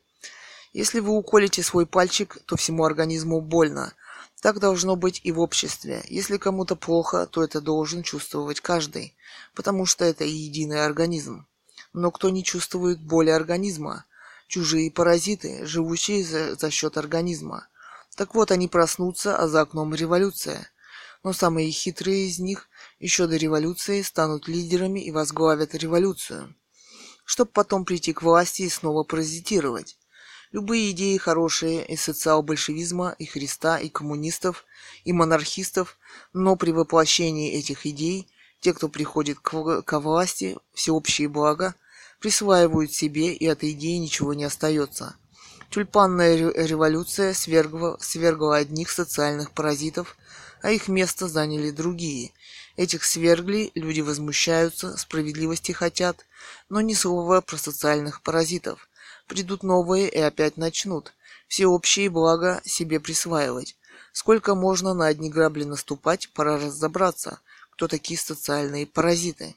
[SPEAKER 1] Если вы уколите свой пальчик, то всему организму больно. Так должно быть и в обществе. Если кому-то плохо, то это должен чувствовать каждый, потому что это единый организм. Но кто не чувствует боли организма? Чужие паразиты, живущие за, за счет организма. Так вот, они проснутся, а за окном революция но самые хитрые из них еще до революции станут лидерами и возглавят революцию, чтобы потом прийти к власти и снова паразитировать. Любые идеи хорошие и социал-большевизма, и Христа, и коммунистов, и монархистов, но при воплощении этих идей те, кто приходит к, к власти, всеобщие блага, присваивают себе, и от идеи ничего не остается. Тюльпанная революция свергла, свергла одних социальных паразитов, а их место заняли другие. Этих свергли, люди возмущаются, справедливости хотят, но ни слова про социальных паразитов. Придут новые и опять начнут. Всеобщие блага себе присваивать. Сколько можно на одни грабли наступать, пора разобраться, кто такие социальные паразиты.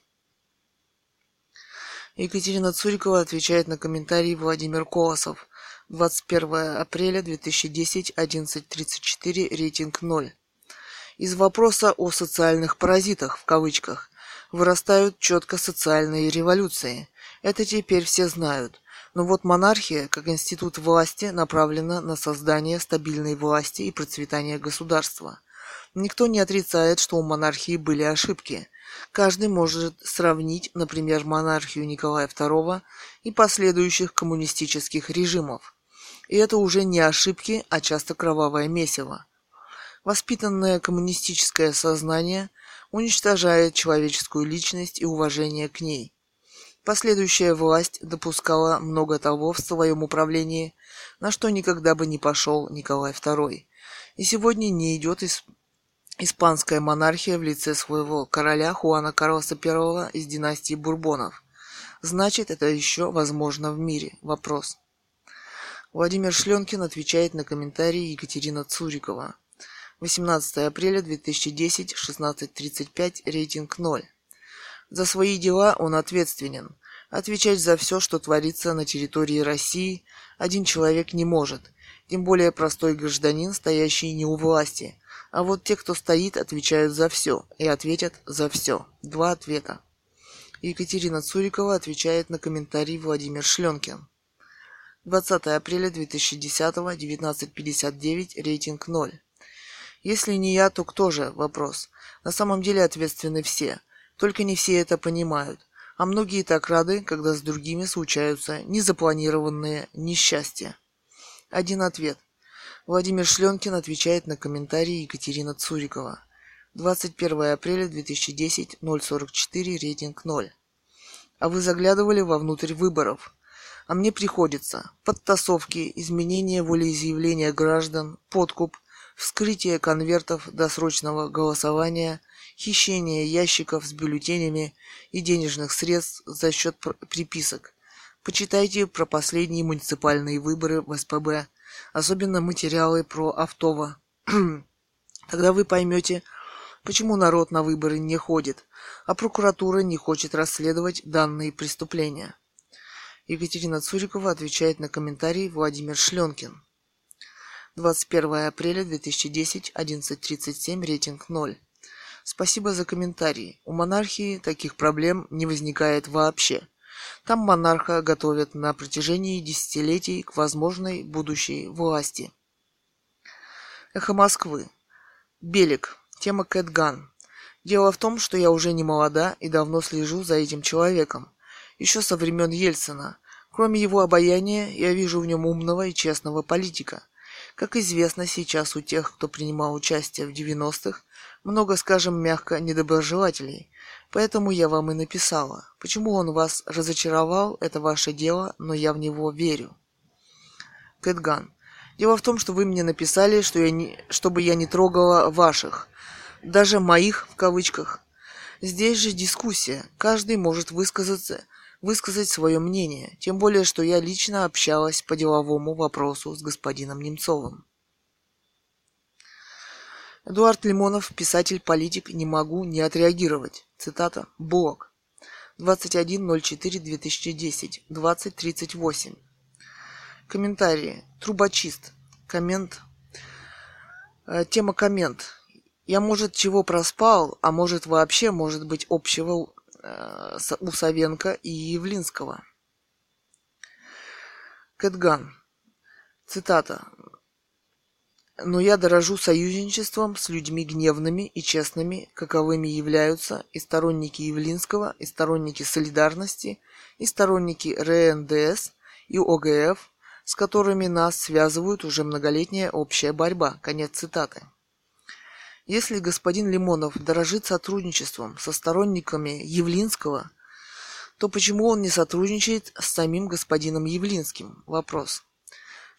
[SPEAKER 1] Екатерина Цурикова отвечает на комментарий Владимир Колосов. 21 апреля 2010, 11.34, рейтинг 0. Из вопроса о социальных паразитах, в кавычках, вырастают четко социальные революции. Это теперь все знают. Но вот монархия, как институт власти, направлена на создание стабильной власти и процветание государства. Никто не отрицает, что у монархии были ошибки. Каждый может сравнить, например, монархию Николая II и последующих коммунистических режимов. И это уже не ошибки, а часто кровавое месиво. Воспитанное коммунистическое сознание уничтожает человеческую личность и уважение к ней. Последующая власть допускала много того в своем управлении, на что никогда бы не пошел Николай II. И сегодня не идет из испанская монархия в лице своего короля Хуана Карлоса I из династии Бурбонов. Значит, это еще возможно в мире. Вопрос. Владимир Шленкин отвечает на комментарии Екатерина Цурикова. 18 апреля 2010, 16.35, рейтинг 0. За свои дела он ответственен. Отвечать за все, что творится на территории России, один человек не может, тем более простой гражданин, стоящий не у власти. А вот те, кто стоит, отвечают за все и ответят за все. Два ответа. Екатерина Цурикова отвечает на комментарий Владимир Шленкин. 20 апреля 2010, 19.59, рейтинг 0. Если не я, то кто же? Вопрос. На самом деле ответственны все. Только не все это понимают. А многие так рады, когда с другими случаются незапланированные несчастья. Один ответ. Владимир Шленкин отвечает на комментарии Екатерина Цурикова. 21 апреля 2010, 044, рейтинг 0. А вы заглядывали вовнутрь выборов? А мне приходится. Подтасовки, изменение волеизъявления граждан, подкуп – вскрытие конвертов досрочного голосования, хищение ящиков с бюллетенями и денежных средств за счет приписок, Почитайте про последние муниципальные выборы в СПБ, особенно материалы про Автово. <clears throat> Тогда вы поймете, почему народ на выборы не ходит, а прокуратура не хочет расследовать данные преступления. Екатерина Цурикова отвечает на комментарий Владимир Шленкин. 21 апреля 2010, 11.37, рейтинг 0. Спасибо за комментарий. У монархии таких проблем не возникает вообще. Там монарха готовят на протяжении десятилетий к возможной будущей власти. Эхо Москвы. Белик. Тема Кэтган. Дело в том, что я уже не молода и давно слежу за этим человеком. Еще со времен Ельцина. Кроме его обаяния, я вижу в нем умного и честного политика. Как известно, сейчас у тех, кто принимал участие в 90-х, много, скажем мягко, недоброжелателей. Поэтому я вам и написала. Почему он вас разочаровал, это ваше дело, но я в него верю. Кэтган. Дело в том, что вы мне написали, что я не, чтобы я не трогала ваших, даже моих в кавычках. Здесь же дискуссия. Каждый может высказаться, высказать свое мнение. Тем более, что я лично общалась по деловому вопросу с господином Немцовым. Эдуард Лимонов, писатель-политик, не могу не отреагировать. Цитата. Блог. 21.04.2010. 20.38. Комментарии. Трубочист. Коммент. Э, тема коммент. Я, может, чего проспал, а может, вообще, может быть, общего э, у Савенко и Явлинского. Кэтган. Цитата. Но я дорожу союзничеством с людьми гневными и честными, каковыми являются и сторонники Явлинского, и сторонники солидарности, и сторонники РНДС, и ОГФ, с которыми нас связывают уже многолетняя общая борьба. Конец цитаты. Если господин Лимонов дорожит сотрудничеством со сторонниками Явлинского, то почему он не сотрудничает с самим господином Явлинским? Вопрос.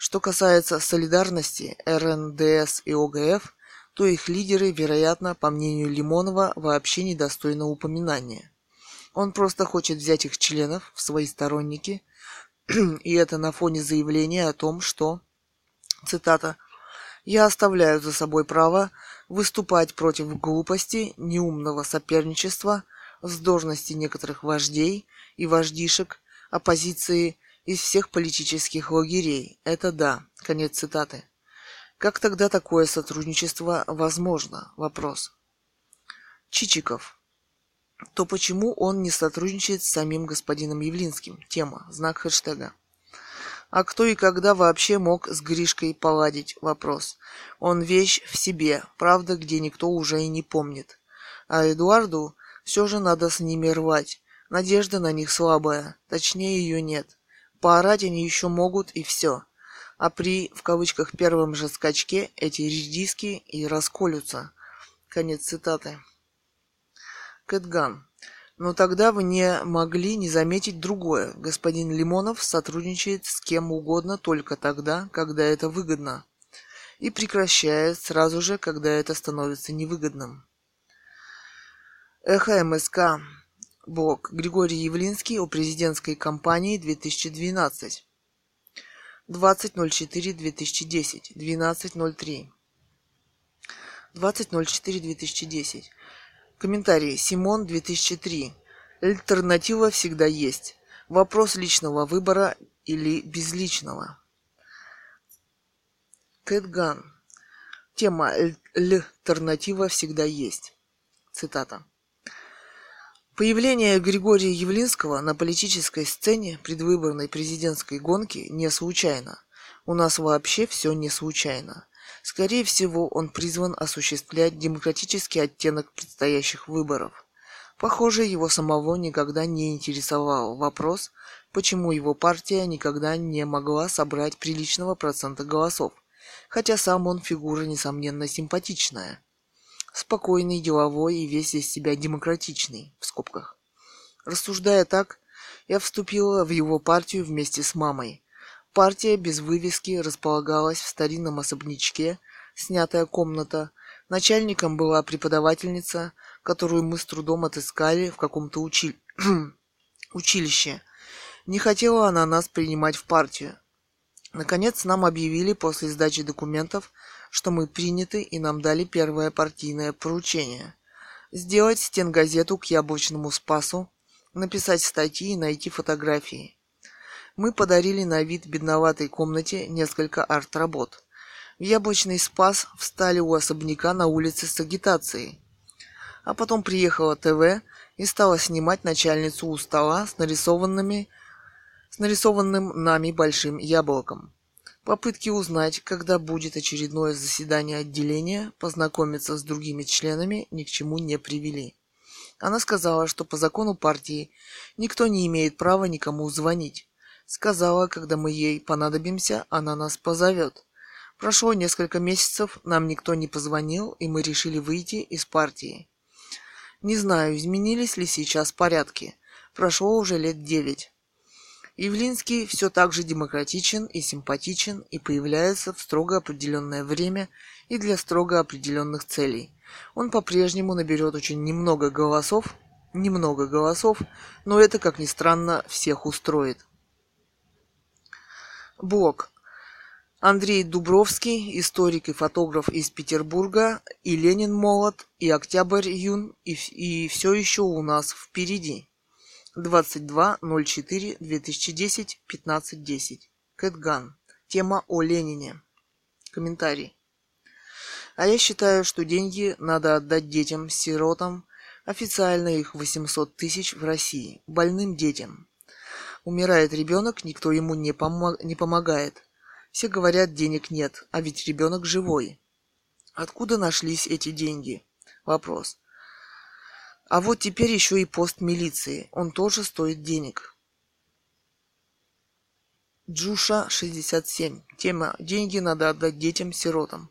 [SPEAKER 1] Что касается солидарности РНДС и ОГФ, то их лидеры, вероятно, по мнению Лимонова, вообще недостойны упоминания. Он просто хочет взять их членов в свои сторонники <clears throat> и это на фоне заявления о том, что, цитата, «Я оставляю за собой право выступать против глупости, неумного соперничества, вздорности некоторых вождей и вождишек оппозиции из всех политических лагерей. Это да». Конец цитаты. Как тогда такое сотрудничество возможно? Вопрос. Чичиков то почему он не сотрудничает с самим господином Явлинским? Тема. Знак хэштега. А кто и когда вообще мог с Гришкой поладить? Вопрос. Он вещь в себе, правда, где никто уже и не помнит. А Эдуарду все же надо с ними рвать. Надежда на них слабая, точнее ее нет. Поорать они еще могут и все. А при, в кавычках, первом же скачке эти редиски и расколются. Конец цитаты. Кэтган. Но тогда вы не могли не заметить другое. Господин Лимонов сотрудничает с кем угодно только тогда, когда это выгодно. И прекращает сразу же, когда это становится невыгодным. Эхо МСК. Блог. Григорий Явлинский о президентской кампании 2012. 20.04.2010. 12.03. 20.04.2010. Комментарий. Симон 2003. Альтернатива всегда есть. Вопрос личного выбора или безличного. Кэтган. Тема «Альтернатива всегда есть». Цитата. Появление Григория Явлинского на политической сцене предвыборной президентской гонки не случайно. У нас вообще все не случайно. Скорее всего, он призван осуществлять демократический оттенок предстоящих выборов. Похоже, его самого никогда не интересовал вопрос, почему его партия никогда не могла собрать приличного процента голосов, хотя сам он фигура несомненно симпатичная. Спокойный, деловой и весь из себя демократичный, в скобках. Рассуждая так, я вступила в его партию вместе с мамой, Партия без вывески располагалась в старинном особнячке, снятая комната. Начальником была преподавательница, которую мы с трудом отыскали в каком-то учи... <clears throat> училище. Не хотела она нас принимать в партию. Наконец нам объявили после сдачи документов, что мы приняты и нам дали первое партийное поручение – сделать стенгазету к Яблочному Спасу, написать статьи и найти фотографии. Мы подарили на вид бедноватой комнате несколько арт-работ. В Яблочный Спас встали у особняка на улице с агитацией. А потом приехала ТВ и стала снимать начальницу у стола с нарисованными с нарисованным нами большим яблоком. Попытки узнать, когда будет очередное заседание отделения, познакомиться с другими членами ни к чему не привели. Она сказала, что по закону партии никто не имеет права никому звонить. Сказала, когда мы ей понадобимся, она нас позовет. Прошло несколько месяцев, нам никто не позвонил, и мы решили выйти из партии. Не знаю, изменились ли сейчас порядки. Прошло уже лет девять. Явлинский все так же демократичен и симпатичен и появляется в строго определенное время и для строго определенных целей. Он по-прежнему наберет очень немного голосов, немного голосов, но это, как ни странно, всех устроит. Блок. Андрей Дубровский, историк и фотограф из Петербурга, и Ленин молод, и Октябрь юн, и, и все еще у нас впереди. 22.04.2010, 15.10. Кэтган. Тема о Ленине. Комментарий. А я считаю, что деньги надо отдать детям, сиротам, официально их 800 тысяч в России, больным детям. Умирает ребенок, никто ему не, помо- не помогает. Все говорят, денег нет, а ведь ребенок живой. Откуда нашлись эти деньги? Вопрос. А вот теперь еще и пост милиции. Он тоже стоит денег. Джуша 67. Тема «Деньги надо отдать детям-сиротам».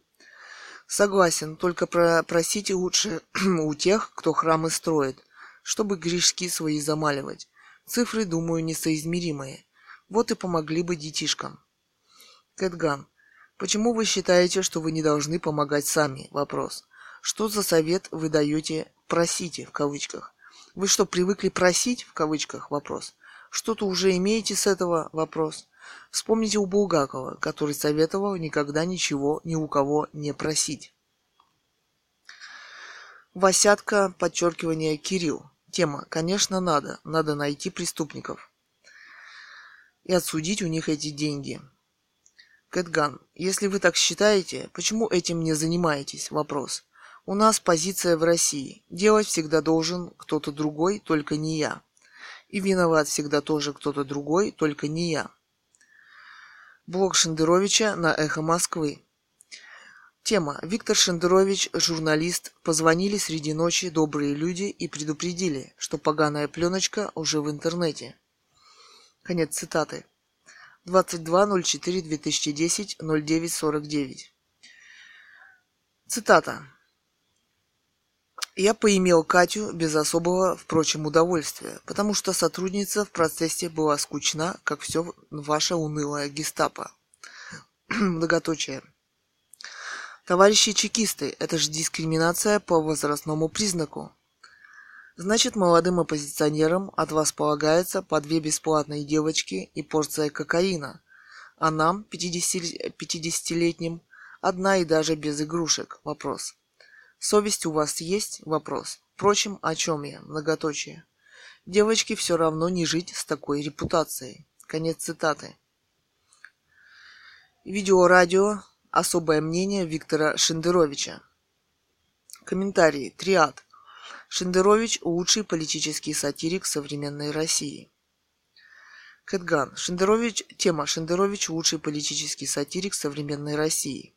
[SPEAKER 1] Согласен, только про просите лучше <clears throat> у тех, кто храмы строит, чтобы грешки свои замаливать. Цифры, думаю, несоизмеримые. Вот и помогли бы детишкам. Кэтган. Почему вы считаете, что вы не должны помогать сами? Вопрос. Что за совет вы даете «просите» в кавычках? Вы что, привыкли просить в кавычках? Вопрос. Что-то уже имеете с этого? Вопрос. Вспомните у Булгакова, который советовал никогда ничего ни у кого не просить. Васятка, подчеркивание Кирилл. Тема. Конечно, надо. Надо найти преступников. И отсудить у них эти деньги. Кэтган. Если вы так считаете, почему этим не занимаетесь? Вопрос. У нас позиция в России. Делать всегда должен кто-то другой, только не я. И виноват всегда тоже кто-то другой, только не я. Блог Шендеровича на Эхо Москвы. Тема. Виктор Шендерович, журналист, позвонили среди ночи добрые люди и предупредили, что поганая пленочка уже в интернете. Конец цитаты. 22.04.2010, 09.49. Цитата. Я поимел Катю без особого, впрочем, удовольствия, потому что сотрудница в процессе была скучна, как все ваше унылое гестапо. <clears throat> Многоточие. Товарищи чекисты, это же дискриминация по возрастному признаку. Значит, молодым оппозиционерам от вас полагается по две бесплатные девочки и порция кокаина, а нам, 50-летним, одна и даже без игрушек. Вопрос. Совесть у вас есть? Вопрос. Впрочем, о чем я? Многоточие. Девочке все равно не жить с такой репутацией. Конец цитаты. Видео-радио. Особое мнение Виктора Шендеровича. Комментарии. Триад. Шендерович – лучший политический сатирик современной России. Кэтган. Шендерович. Тема. Шендерович – лучший политический сатирик современной России.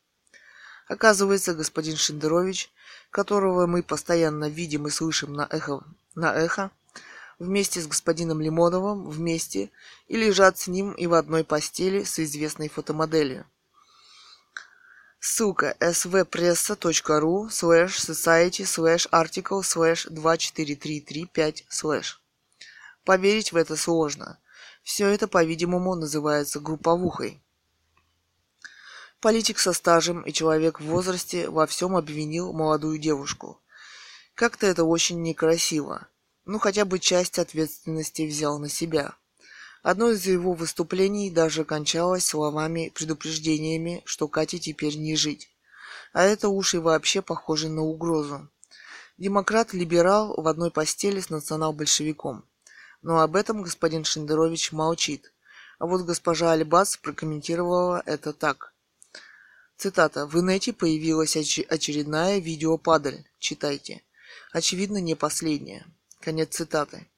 [SPEAKER 1] Оказывается, господин Шендерович, которого мы постоянно видим и слышим на эхо, на эхо, вместе с господином Лимоновым, вместе, и лежат с ним и в одной постели с известной фотомоделью. Ссылка svpressa.ru slash society slash article slash 24335 slash. Поверить в это сложно. Все это, по-видимому, называется групповухой. Политик со стажем и человек в возрасте во всем обвинил молодую девушку. Как-то это очень некрасиво. Ну, хотя бы часть ответственности взял на себя. Одно из его выступлений даже кончалось словами предупреждениями, что Кате теперь не жить. А это уж и вообще похоже на угрозу. Демократ-либерал в одной постели с национал-большевиком. Но об этом господин Шендерович молчит. А вот госпожа Альбац прокомментировала это так. Цитата. В инете появилась оч- очередная видеопадаль. Читайте. Очевидно, не последняя. Конец цитаты.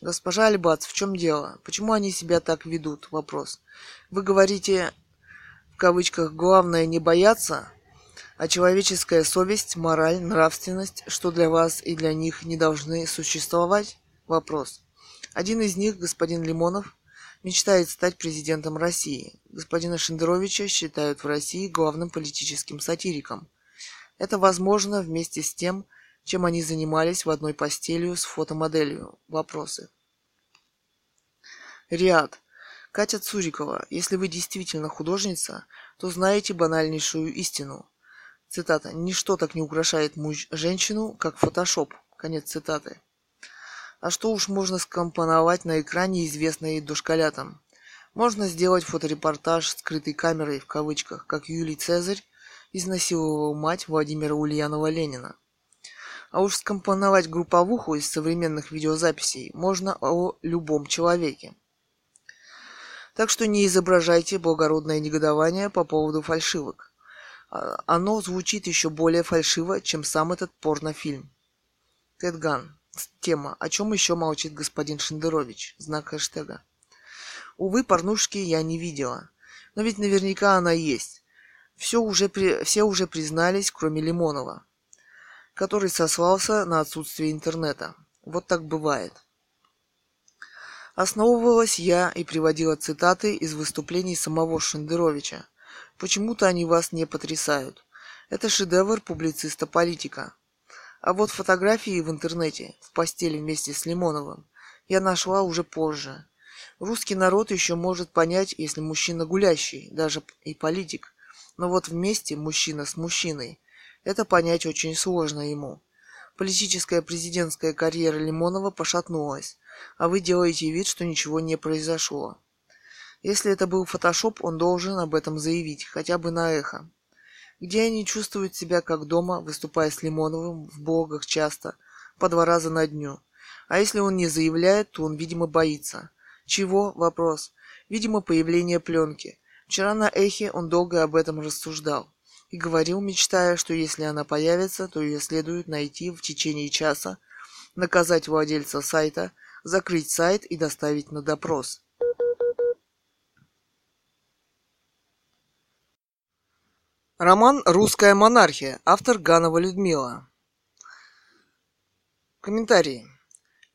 [SPEAKER 1] Госпожа Альбац, в чем дело? Почему они себя так ведут? Вопрос. Вы говорите, в кавычках, главное не бояться, а человеческая совесть, мораль, нравственность, что для вас и для них не должны существовать? Вопрос. Один из них, господин Лимонов, мечтает стать президентом России. Господина Шендеровича считают в России главным политическим сатириком. Это возможно вместе с тем, чем они занимались в одной постелью с фотомоделью. Вопросы. Риад. Катя Цурикова, если вы действительно художница, то знаете банальнейшую истину. Цитата. «Ничто так не украшает муж женщину, как фотошоп». Конец цитаты. А что уж можно скомпоновать на экране, известной дошколятам? Можно сделать фоторепортаж скрытой камерой в кавычках, как Юлий Цезарь изнасиловал мать Владимира Ульянова Ленина. А уж скомпоновать групповуху из современных видеозаписей можно о любом человеке. Так что не изображайте благородное негодование по поводу фальшивок. А, оно звучит еще более фальшиво, чем сам этот порнофильм. Кэтган. Тема. О чем еще молчит господин Шендерович? Знак хэштега. Увы, порнушки я не видела. Но ведь наверняка она есть. Все уже, при... Все уже признались, кроме Лимонова, который сослался на отсутствие интернета. Вот так бывает. Основывалась я и приводила цитаты из выступлений самого Шендеровича. Почему-то они вас не потрясают. Это шедевр публициста-политика. А вот фотографии в интернете, в постели вместе с Лимоновым, я нашла уже позже. Русский народ еще может понять, если мужчина гулящий, даже и политик. Но вот вместе мужчина с мужчиной, это понять очень сложно ему. Политическая президентская карьера Лимонова пошатнулась, а вы делаете вид, что ничего не произошло. Если это был фотошоп, он должен об этом заявить, хотя бы на эхо. Где они чувствуют себя как дома, выступая с Лимоновым в блогах часто, по два раза на дню. А если он не заявляет, то он, видимо, боится. Чего? Вопрос. Видимо, появление пленки. Вчера на эхе он долго об этом рассуждал. И говорил, мечтая, что если она появится, то ее следует найти в течение часа, наказать владельца сайта, закрыть сайт и доставить на допрос. Роман «Русская монархия». Автор Ганова Людмила. Комментарии.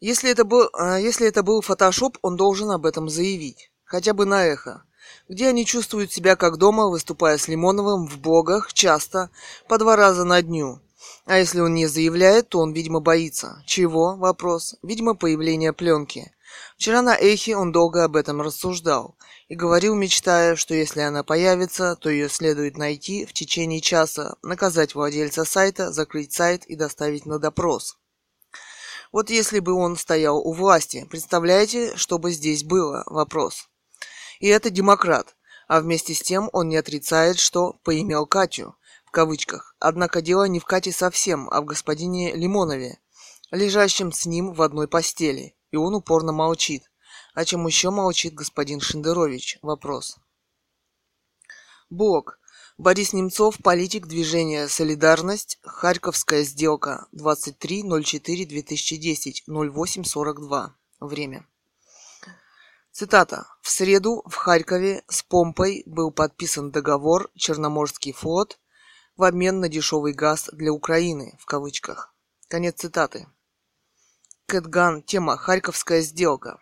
[SPEAKER 1] Если это, был, а, если это был фотошоп, он должен об этом заявить. Хотя бы на эхо. Где они чувствуют себя как дома, выступая с Лимоновым в блогах, часто, по два раза на дню. А если он не заявляет, то он, видимо, боится. Чего? Вопрос. Видимо, появление пленки. Вчера на эхе он долго об этом рассуждал и говорил, мечтая, что если она появится, то ее следует найти в течение часа, наказать владельца сайта, закрыть сайт и доставить на допрос. Вот если бы он стоял у власти, представляете, что бы здесь было? Вопрос. И это демократ, а вместе с тем он не отрицает, что «поимел Катю», в кавычках. Однако дело не в Кате совсем, а в господине Лимонове, лежащем с ним в одной постели, и он упорно молчит. О чем еще молчит господин Шендерович? Вопрос. Блок. Борис Немцов, политик движения «Солидарность», Харьковская сделка, 23.04.2010, 08.42. Время. Цитата. В среду в Харькове с помпой был подписан договор «Черноморский флот» в обмен на дешевый газ для Украины, в кавычках. Конец цитаты. Кэтган. Тема «Харьковская сделка».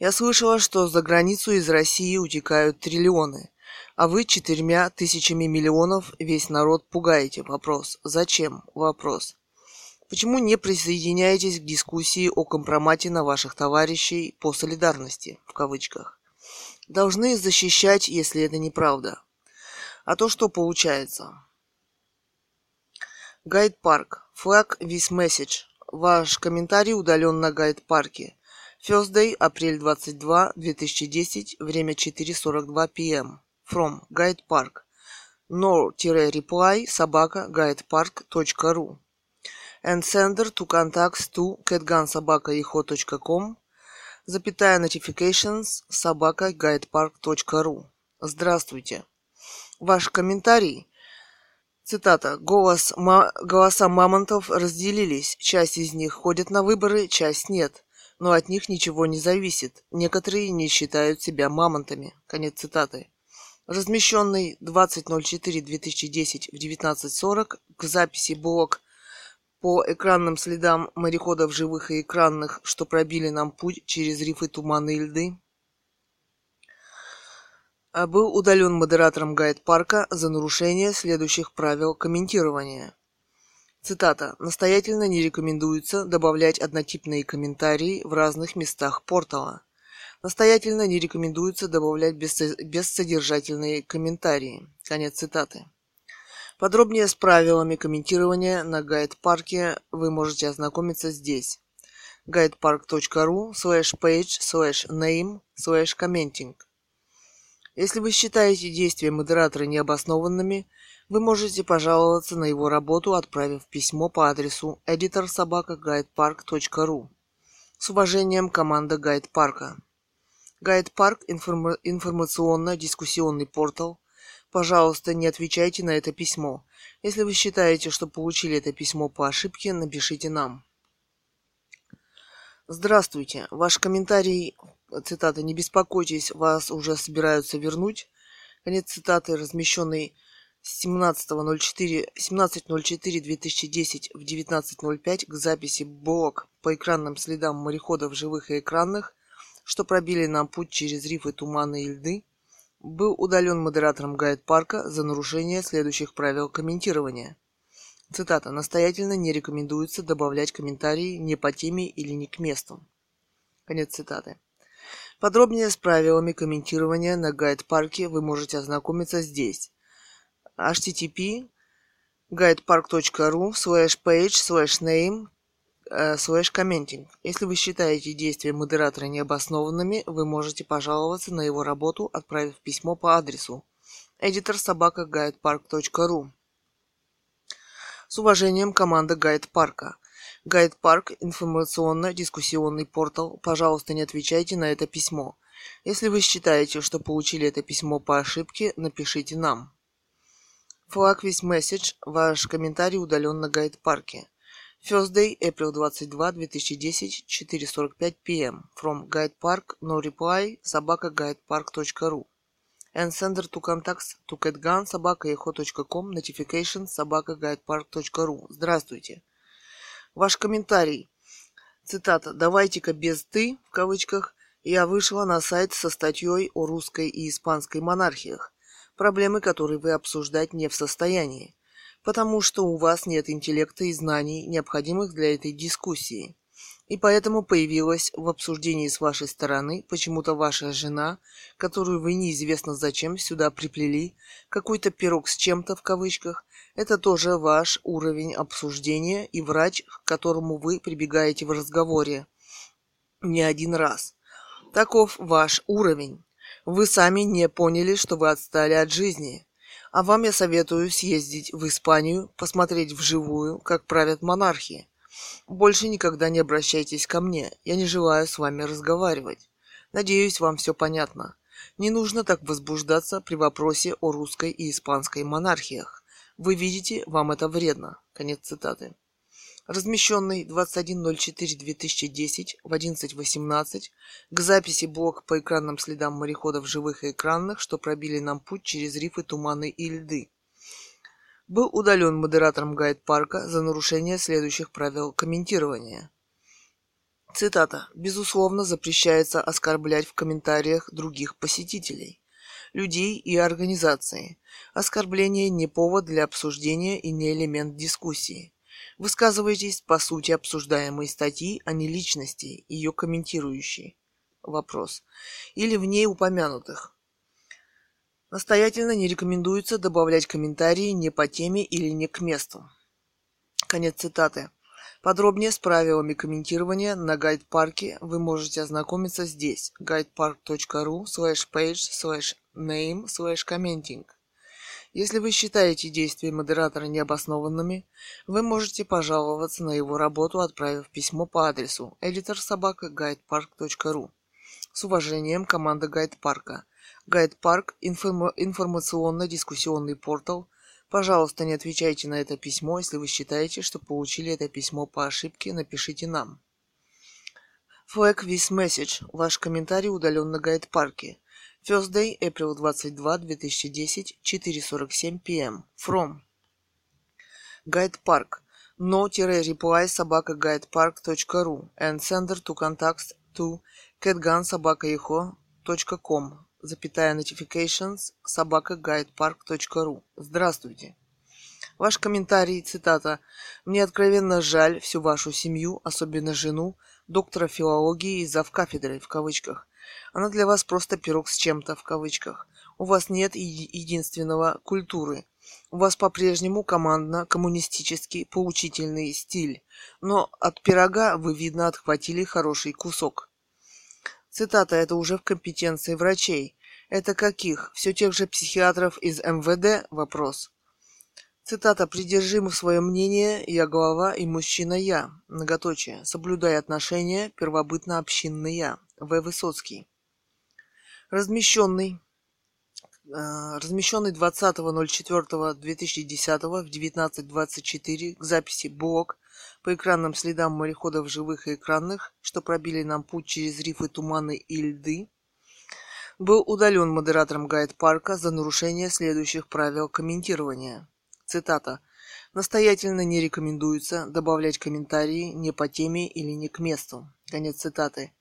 [SPEAKER 1] Я слышала, что за границу из России утекают триллионы, а вы четырьмя тысячами миллионов весь народ пугаете. Вопрос. Зачем? Вопрос. Почему не присоединяетесь к дискуссии о компромате на ваших товарищей по солидарности, в кавычках? Должны защищать, если это неправда. А то что получается? Гайд-парк. Флаг вис месседж. Ваш комментарий удален на гайд-парке. Thursday, апрель 22, 2010, время 4.42 p.m. From Guide Park. No-reply собака guidepark.ru and sender to contacts to catgunsobaka.eho.com запятая notifications собака guidepark.ru Здравствуйте. Ваш комментарий Цитата. Голос, ма, «Голоса мамонтов разделились. Часть из них ходит на выборы, часть нет но от них ничего не зависит. Некоторые не считают себя мамонтами. Конец цитаты. Размещенный 20.04.2010 в 19.40 к записи блог по экранным следам мореходов живых и экранных, что пробили нам путь через рифы туманы и льды, был удален модератором гайд-парка за нарушение следующих правил комментирования – Цитата. «Настоятельно не рекомендуется добавлять однотипные комментарии в разных местах портала. Настоятельно не рекомендуется добавлять бессодержательные комментарии». Конец цитаты. Подробнее с правилами комментирования на гайд-парке вы можете ознакомиться здесь. guidepark.ru slash page slash name slash commenting. Если вы считаете действия модератора необоснованными – вы можете пожаловаться на его работу, отправив письмо по адресу editorsobakaguidepark.ru. С уважением, команда Гайд Парка. Гайд Парк – информационно-дискуссионный портал. Пожалуйста, не отвечайте на это письмо. Если вы считаете, что получили это письмо по ошибке, напишите нам. Здравствуйте. Ваш комментарий, цитата, «Не беспокойтесь, вас уже собираются вернуть». Конец цитаты, размещенный 17.04 17.04.2010 в 19.05 к записи блок по экранным следам мореходов живых и экранных, что пробили нам путь через рифы туманы и льды, был удален модератором гайд-парка за нарушение следующих правил комментирования. Цитата. «Настоятельно не рекомендуется добавлять комментарии не по теме или не к месту». Конец цитаты. Подробнее с правилами комментирования на гайд-парке вы можете ознакомиться здесь http guidepark.ru slash page slash name slash commenting. Если вы считаете действия модератора необоснованными, вы можете пожаловаться на его работу, отправив письмо по адресу editor собака. С уважением, команда Гайд Парка. Гайд Парк – информационно-дискуссионный портал. Пожалуйста, не отвечайте на это письмо. Если вы считаете, что получили это письмо по ошибке, напишите нам. Flag with message. Ваш комментарий удален на гайд-парке. Thursday, April 22, 2010, 4.45 p.m. From Guide Park, no reply, собака guidepark.ru. And sender to contacts to catgun, собака echo.com, notifications, собака guidepark.ru. Здравствуйте. Ваш комментарий. Цитата. «Давайте-ка без «ты» в кавычках я вышла на сайт со статьей о русской и испанской монархиях проблемы которые вы обсуждать не в состоянии, потому что у вас нет интеллекта и знаний, необходимых для этой дискуссии. И поэтому появилась в обсуждении с вашей стороны почему-то ваша жена, которую вы неизвестно зачем сюда приплели, какой-то пирог с чем-то в кавычках. Это тоже ваш уровень обсуждения и врач, к которому вы прибегаете в разговоре. Не один раз. Таков ваш уровень. Вы сами не поняли, что вы отстали от жизни. А вам я советую съездить в Испанию, посмотреть вживую, как правят монархи. Больше никогда не обращайтесь ко мне. Я не желаю с вами разговаривать. Надеюсь, вам все понятно. Не нужно так возбуждаться при вопросе о русской и испанской монархиях. Вы видите, вам это вредно. Конец цитаты размещенный 21.04.2010 в 11.18 к записи блок по экранным следам мореходов живых и экранных, что пробили нам путь через рифы, туманы и льды. Был удален модератором гайд-парка за нарушение следующих правил комментирования. Цитата. «Безусловно, запрещается оскорблять в комментариях других посетителей, людей и организации. Оскорбление не повод для обсуждения и не элемент дискуссии. Высказывайтесь по сути обсуждаемой статьи, а не личности, ее комментирующей. Вопрос. Или в ней упомянутых. Настоятельно не рекомендуется добавлять комментарии не по теме или не к месту. Конец цитаты. Подробнее с правилами комментирования на гайд-парке вы можете ознакомиться здесь guidepark.ru slash page slash name slash commenting. Если вы считаете действия модератора необоснованными, вы можете пожаловаться на его работу, отправив письмо по адресу editorsobaka.guidepark.ru. С уважением, команда Гайд-парка. Гайд-парк – информационно-дискуссионный портал – Пожалуйста, не отвечайте на это письмо. Если вы считаете, что получили это письмо по ошибке, напишите нам. Flag this message. Ваш комментарий удален на гайд-парке. Thursday, April 22, 2010, 4.47 p.m. From. Guide Park. No-reply собака guidepark.ru and sender to contact to catgun собака запятая notifications собака guidepark.ru. Здравствуйте. Ваш комментарий, цитата. «Мне откровенно жаль всю вашу семью, особенно жену, доктора филологии и завкафедрой, в кавычках. Она для вас просто пирог с чем-то, в кавычках. У вас нет единственного культуры. У вас по-прежнему командно-коммунистический поучительный стиль. Но от пирога вы, видно, отхватили хороший кусок. Цитата это уже в компетенции врачей. Это каких? Все тех же психиатров из МВД? Вопрос. Цитата «Придержим свое мнение, я глава и мужчина я». Многоточие. Соблюдай отношения, первобытно-общинный я. В. Высоцкий. Размещенный э, размещенный 20.04.2010 в 19.24 к записи блок по экранным следам мореходов живых и экранных, что пробили нам путь через рифы, туманы и льды, был удален модератором гайд-парка за нарушение следующих правил комментирования. Цитата. Настоятельно не рекомендуется добавлять комментарии не по теме или не к месту. Конец цитаты.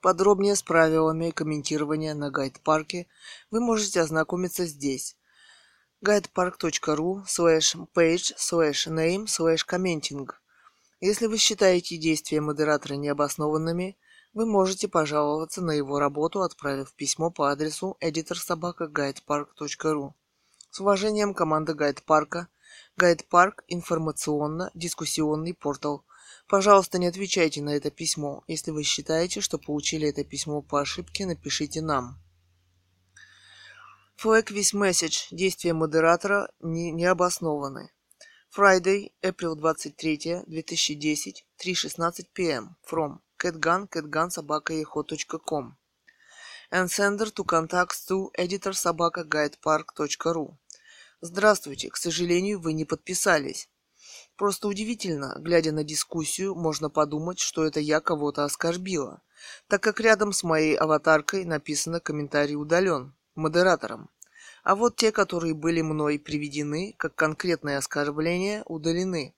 [SPEAKER 1] Подробнее с правилами комментирования на гайд-парке вы можете ознакомиться здесь guidepark.ru slash page slash name slash commenting если вы считаете действия модератора необоснованными, вы можете пожаловаться на его работу, отправив письмо по адресу editorsobaka.guidepark.ru. С уважением, команда Гайд-парка. Гайд-парк – информационно-дискуссионный портал. Пожалуйста, не отвечайте на это письмо. Если вы считаете, что получили это письмо по ошибке, напишите нам. Flag with message. Действия модератора не, не обоснованы. Friday, April 23, 2010, 3.16 p.m. From catgun, catgunsobakaeho.com and sender to contacts to editor собака guidepark.ru Здравствуйте, к сожалению, вы не подписались. Просто удивительно, глядя на дискуссию, можно подумать, что это я кого-то оскорбила, так как рядом с моей аватаркой написано «Комментарий удален» модератором. А вот те, которые были мной приведены как конкретное оскорбление, удалены.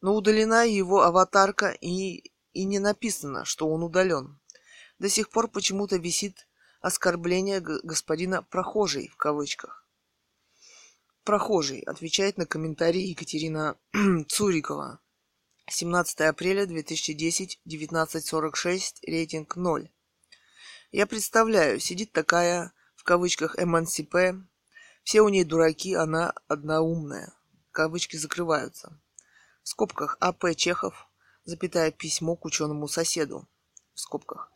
[SPEAKER 1] Но удалена его аватарка и, и не написано, что он удален. До сих пор почему-то висит оскорбление господина «прохожий» в кавычках. «Прохожий» отвечает на комментарий Екатерина <clears throat> Цурикова. 17 апреля 2010, 19.46, рейтинг 0. Я представляю, сидит такая кавычках эмансипе. Все у ней дураки, она одна умная. Кавычки закрываются. В скобках А.П. Чехов, запятая письмо к ученому соседу. В скобках.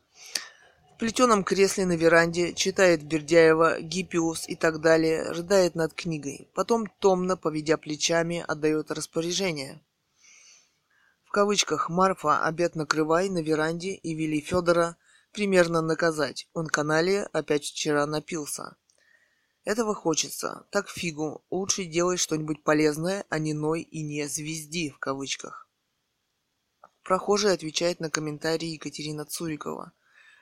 [SPEAKER 1] В плетеном кресле на веранде читает Бердяева, Гиппиус и так далее, рыдает над книгой. Потом, томно, поведя плечами, отдает распоряжение. В кавычках «Марфа, обед накрывай» на веранде и вели Федора примерно наказать. Он канале опять вчера напился. Этого хочется. Так фигу. Лучше делай что-нибудь полезное, а не ной и не звезди в кавычках. Прохожий отвечает на комментарий Екатерина Цурикова.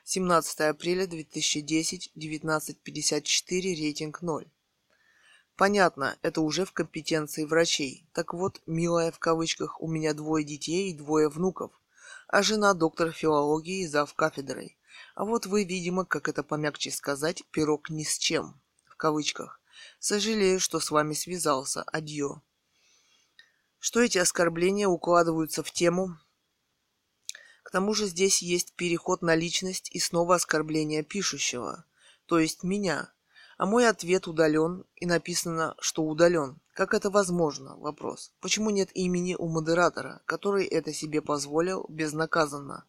[SPEAKER 1] 17 апреля 2010, 19.54, рейтинг 0. Понятно, это уже в компетенции врачей. Так вот, милая в кавычках, у меня двое детей и двое внуков, а жена доктор филологии зав кафедрой. А вот вы, видимо, как это помягче сказать, пирог ни с чем, в кавычках. Сожалею, что с вами связался. Адьё. Что эти оскорбления укладываются в тему? К тому же здесь есть переход на личность и снова оскорбление пишущего, то есть меня. А мой ответ удален, и написано, что удален. Как это возможно? Вопрос. Почему нет имени у модератора, который это себе позволил безнаказанно?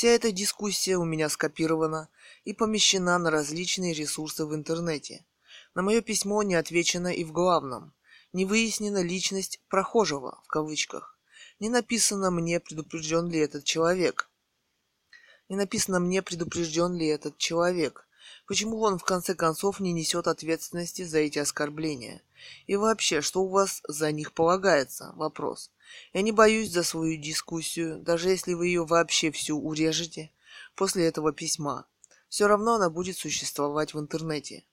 [SPEAKER 1] Вся эта дискуссия у меня скопирована и помещена на различные ресурсы в интернете. На мое письмо не отвечено и в главном. Не выяснена личность «прохожего» в кавычках. Не написано мне, предупрежден ли этот человек. Не написано мне, предупрежден ли этот человек. Почему он в конце концов не несет ответственности за эти оскорбления? И вообще, что у вас за них полагается? Вопрос. Я не боюсь за свою дискуссию, даже если вы ее вообще всю урежете после этого письма. Все равно она будет существовать в интернете.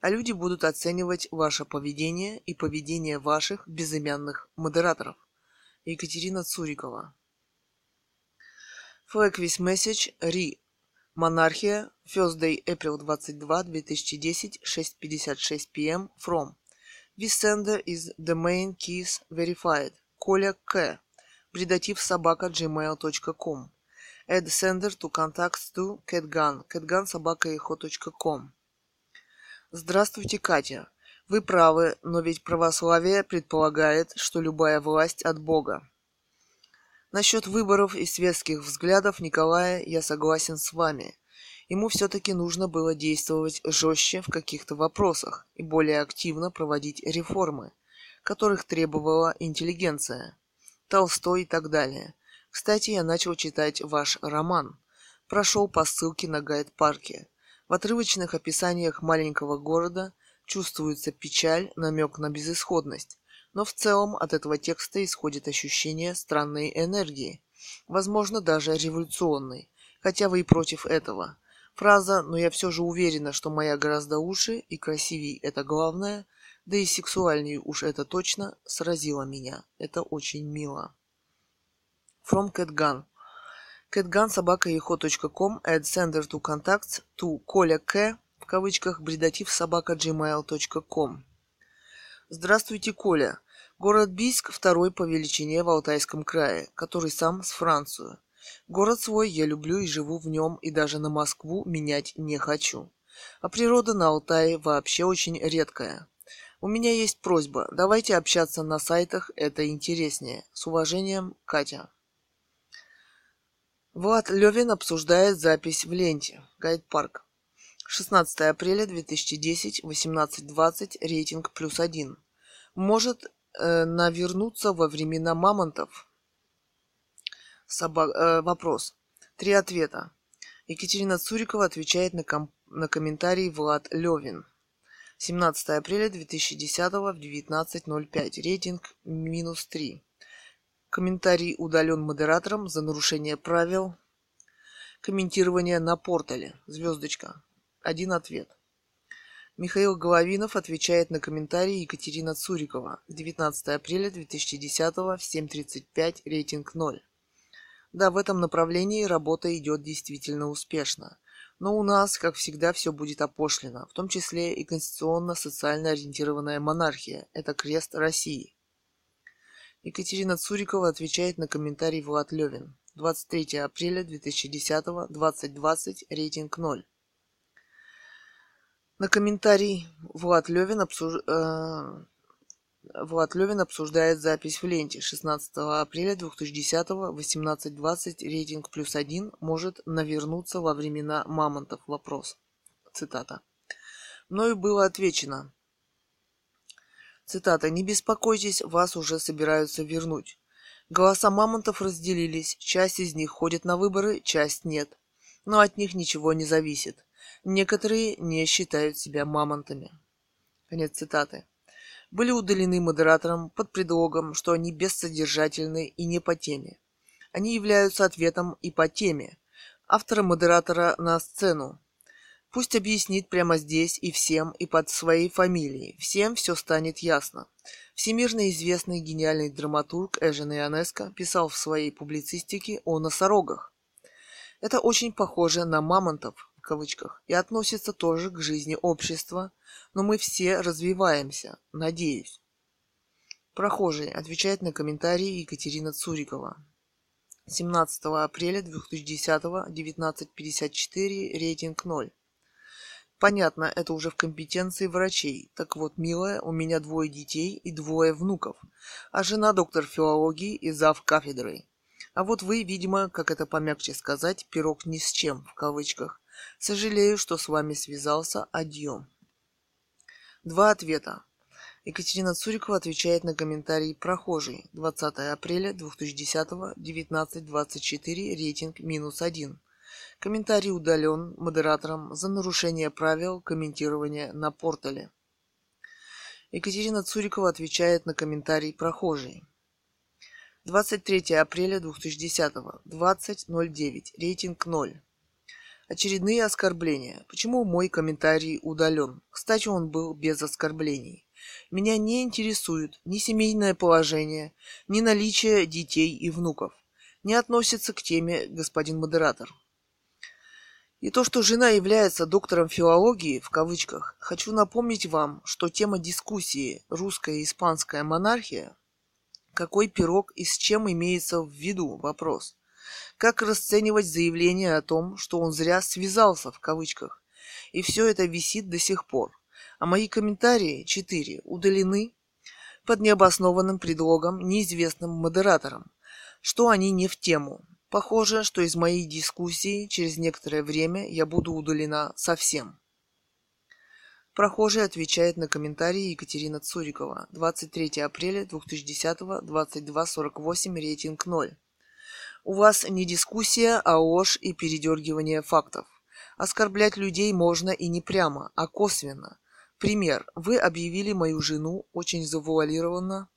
[SPEAKER 1] А люди будут оценивать ваше поведение и поведение ваших безымянных модераторов. Екатерина Цурикова. With message re Монархия, Thursday, April 22, 2010, 6.56 p.m. From. This sender is the main keys verified. Коля К. Предатив собака gmail.com. Add sender to contacts to catgun. catgun собака com. Здравствуйте, Катя. Вы правы, но ведь православие предполагает, что любая власть от Бога. Насчет выборов и светских взглядов Николая я согласен с вами. Ему все-таки нужно было действовать жестче в каких-то вопросах и более активно проводить реформы которых требовала интеллигенция, Толстой и так далее. Кстати, я начал читать ваш роман. Прошел по ссылке на гайд-парке. В отрывочных описаниях маленького города чувствуется печаль, намек на безысходность. Но в целом от этого текста исходит ощущение странной энергии, возможно, даже революционной, хотя вы и против этого. Фраза «но я все же уверена, что моя гораздо лучше и красивей – это главное» Да и сексуальнее уж это точно сразило меня. Это очень мило. From Catgun. Catgun собака eho.com add sender to contacts to Коля К в кавычках бредатив собака gmail.com. Здравствуйте, Коля. Город Бийск второй по величине в Алтайском крае, который сам с Францию. Город свой я люблю и живу в нем, и даже на Москву менять не хочу. А природа на Алтае вообще очень редкая. У меня есть просьба. Давайте общаться на сайтах, это интереснее. С уважением, Катя. Влад Левин обсуждает запись в ленте. Гайд Парк. 16 апреля 2010, 18.20, рейтинг плюс один. Может э, навернуться во времена мамонтов? Соба... Э, вопрос. Три ответа. Екатерина Цурикова отвечает на, ком... на комментарий Влад Левин. 17 апреля 2010 в 19.05. Рейтинг минус 3. Комментарий удален модератором за нарушение правил. Комментирование на портале. Звездочка. Один ответ. Михаил Головинов отвечает на комментарий Екатерина Цурикова. 19 апреля 2010 в 7.35. Рейтинг 0. Да, в этом направлении работа идет действительно успешно. Но у нас, как всегда, все будет опошлено, в том числе и конституционно-социально ориентированная монархия. Это крест России. Екатерина Цурикова отвечает на комментарий Влад Левин. 23 апреля 2010, 2020, рейтинг 0. На комментарий Влад Левин обсуж... э, Влад Левин обсуждает запись в ленте 16 апреля 2010 18.20 рейтинг плюс один может навернуться во времена мамонтов. Вопрос. Цитата. Мною было отвечено. Цитата. Не беспокойтесь, вас уже собираются вернуть. Голоса мамонтов разделились. Часть из них ходит на выборы, часть нет. Но от них ничего не зависит. Некоторые не считают себя мамонтами. Конец цитаты были удалены модератором под предлогом, что они бессодержательны и не по теме. Они являются ответом и по теме. Автора модератора на сцену. Пусть объяснит прямо здесь и всем, и под своей фамилией. Всем все станет ясно. Всемирно известный гениальный драматург Эжен Ионеско писал в своей публицистике о носорогах. Это очень похоже на мамонтов, кавычках, и относится тоже к жизни общества, но мы все развиваемся, надеюсь. Прохожий отвечает на комментарии Екатерина Цурикова. 17 апреля 2010 19.54 рейтинг 0. Понятно, это уже в компетенции врачей. Так вот, милая, у меня двое детей и двое внуков, а жена доктор филологии и зав кафедрой. А вот вы, видимо, как это помягче сказать, пирог ни с чем, в кавычках. Сожалею, что с вами связался. Адьё. Два ответа. Екатерина Цурикова отвечает на комментарий «Прохожий» 20 апреля 2010 19.24, рейтинг минус один. Комментарий удален модератором за нарушение правил комментирования на портале. Екатерина Цурикова отвечает на комментарий «Прохожий». 23 апреля 2010, 20.09, рейтинг 0. Очередные оскорбления. Почему мой комментарий удален? Кстати, он был без оскорблений. Меня не интересует ни семейное положение, ни наличие детей и внуков. Не относится к теме господин модератор. И то, что жена является доктором филологии, в кавычках, хочу напомнить вам, что тема дискуссии «Русская и испанская монархия» какой пирог и с чем имеется в виду вопрос. Как расценивать заявление о том, что он зря связался, в кавычках, и все это висит до сих пор. А мои комментарии, четыре, удалены под необоснованным предлогом неизвестным модератором, что они не в тему, Похоже, что из моей дискуссии через некоторое время я буду удалена совсем. Прохожий отвечает на комментарии Екатерина Цурикова. 23 апреля 2010, 22.48, рейтинг 0. У вас не дискуссия, а ложь и передергивание фактов. Оскорблять людей можно и не прямо, а косвенно. Пример. Вы объявили мою жену очень завуалированно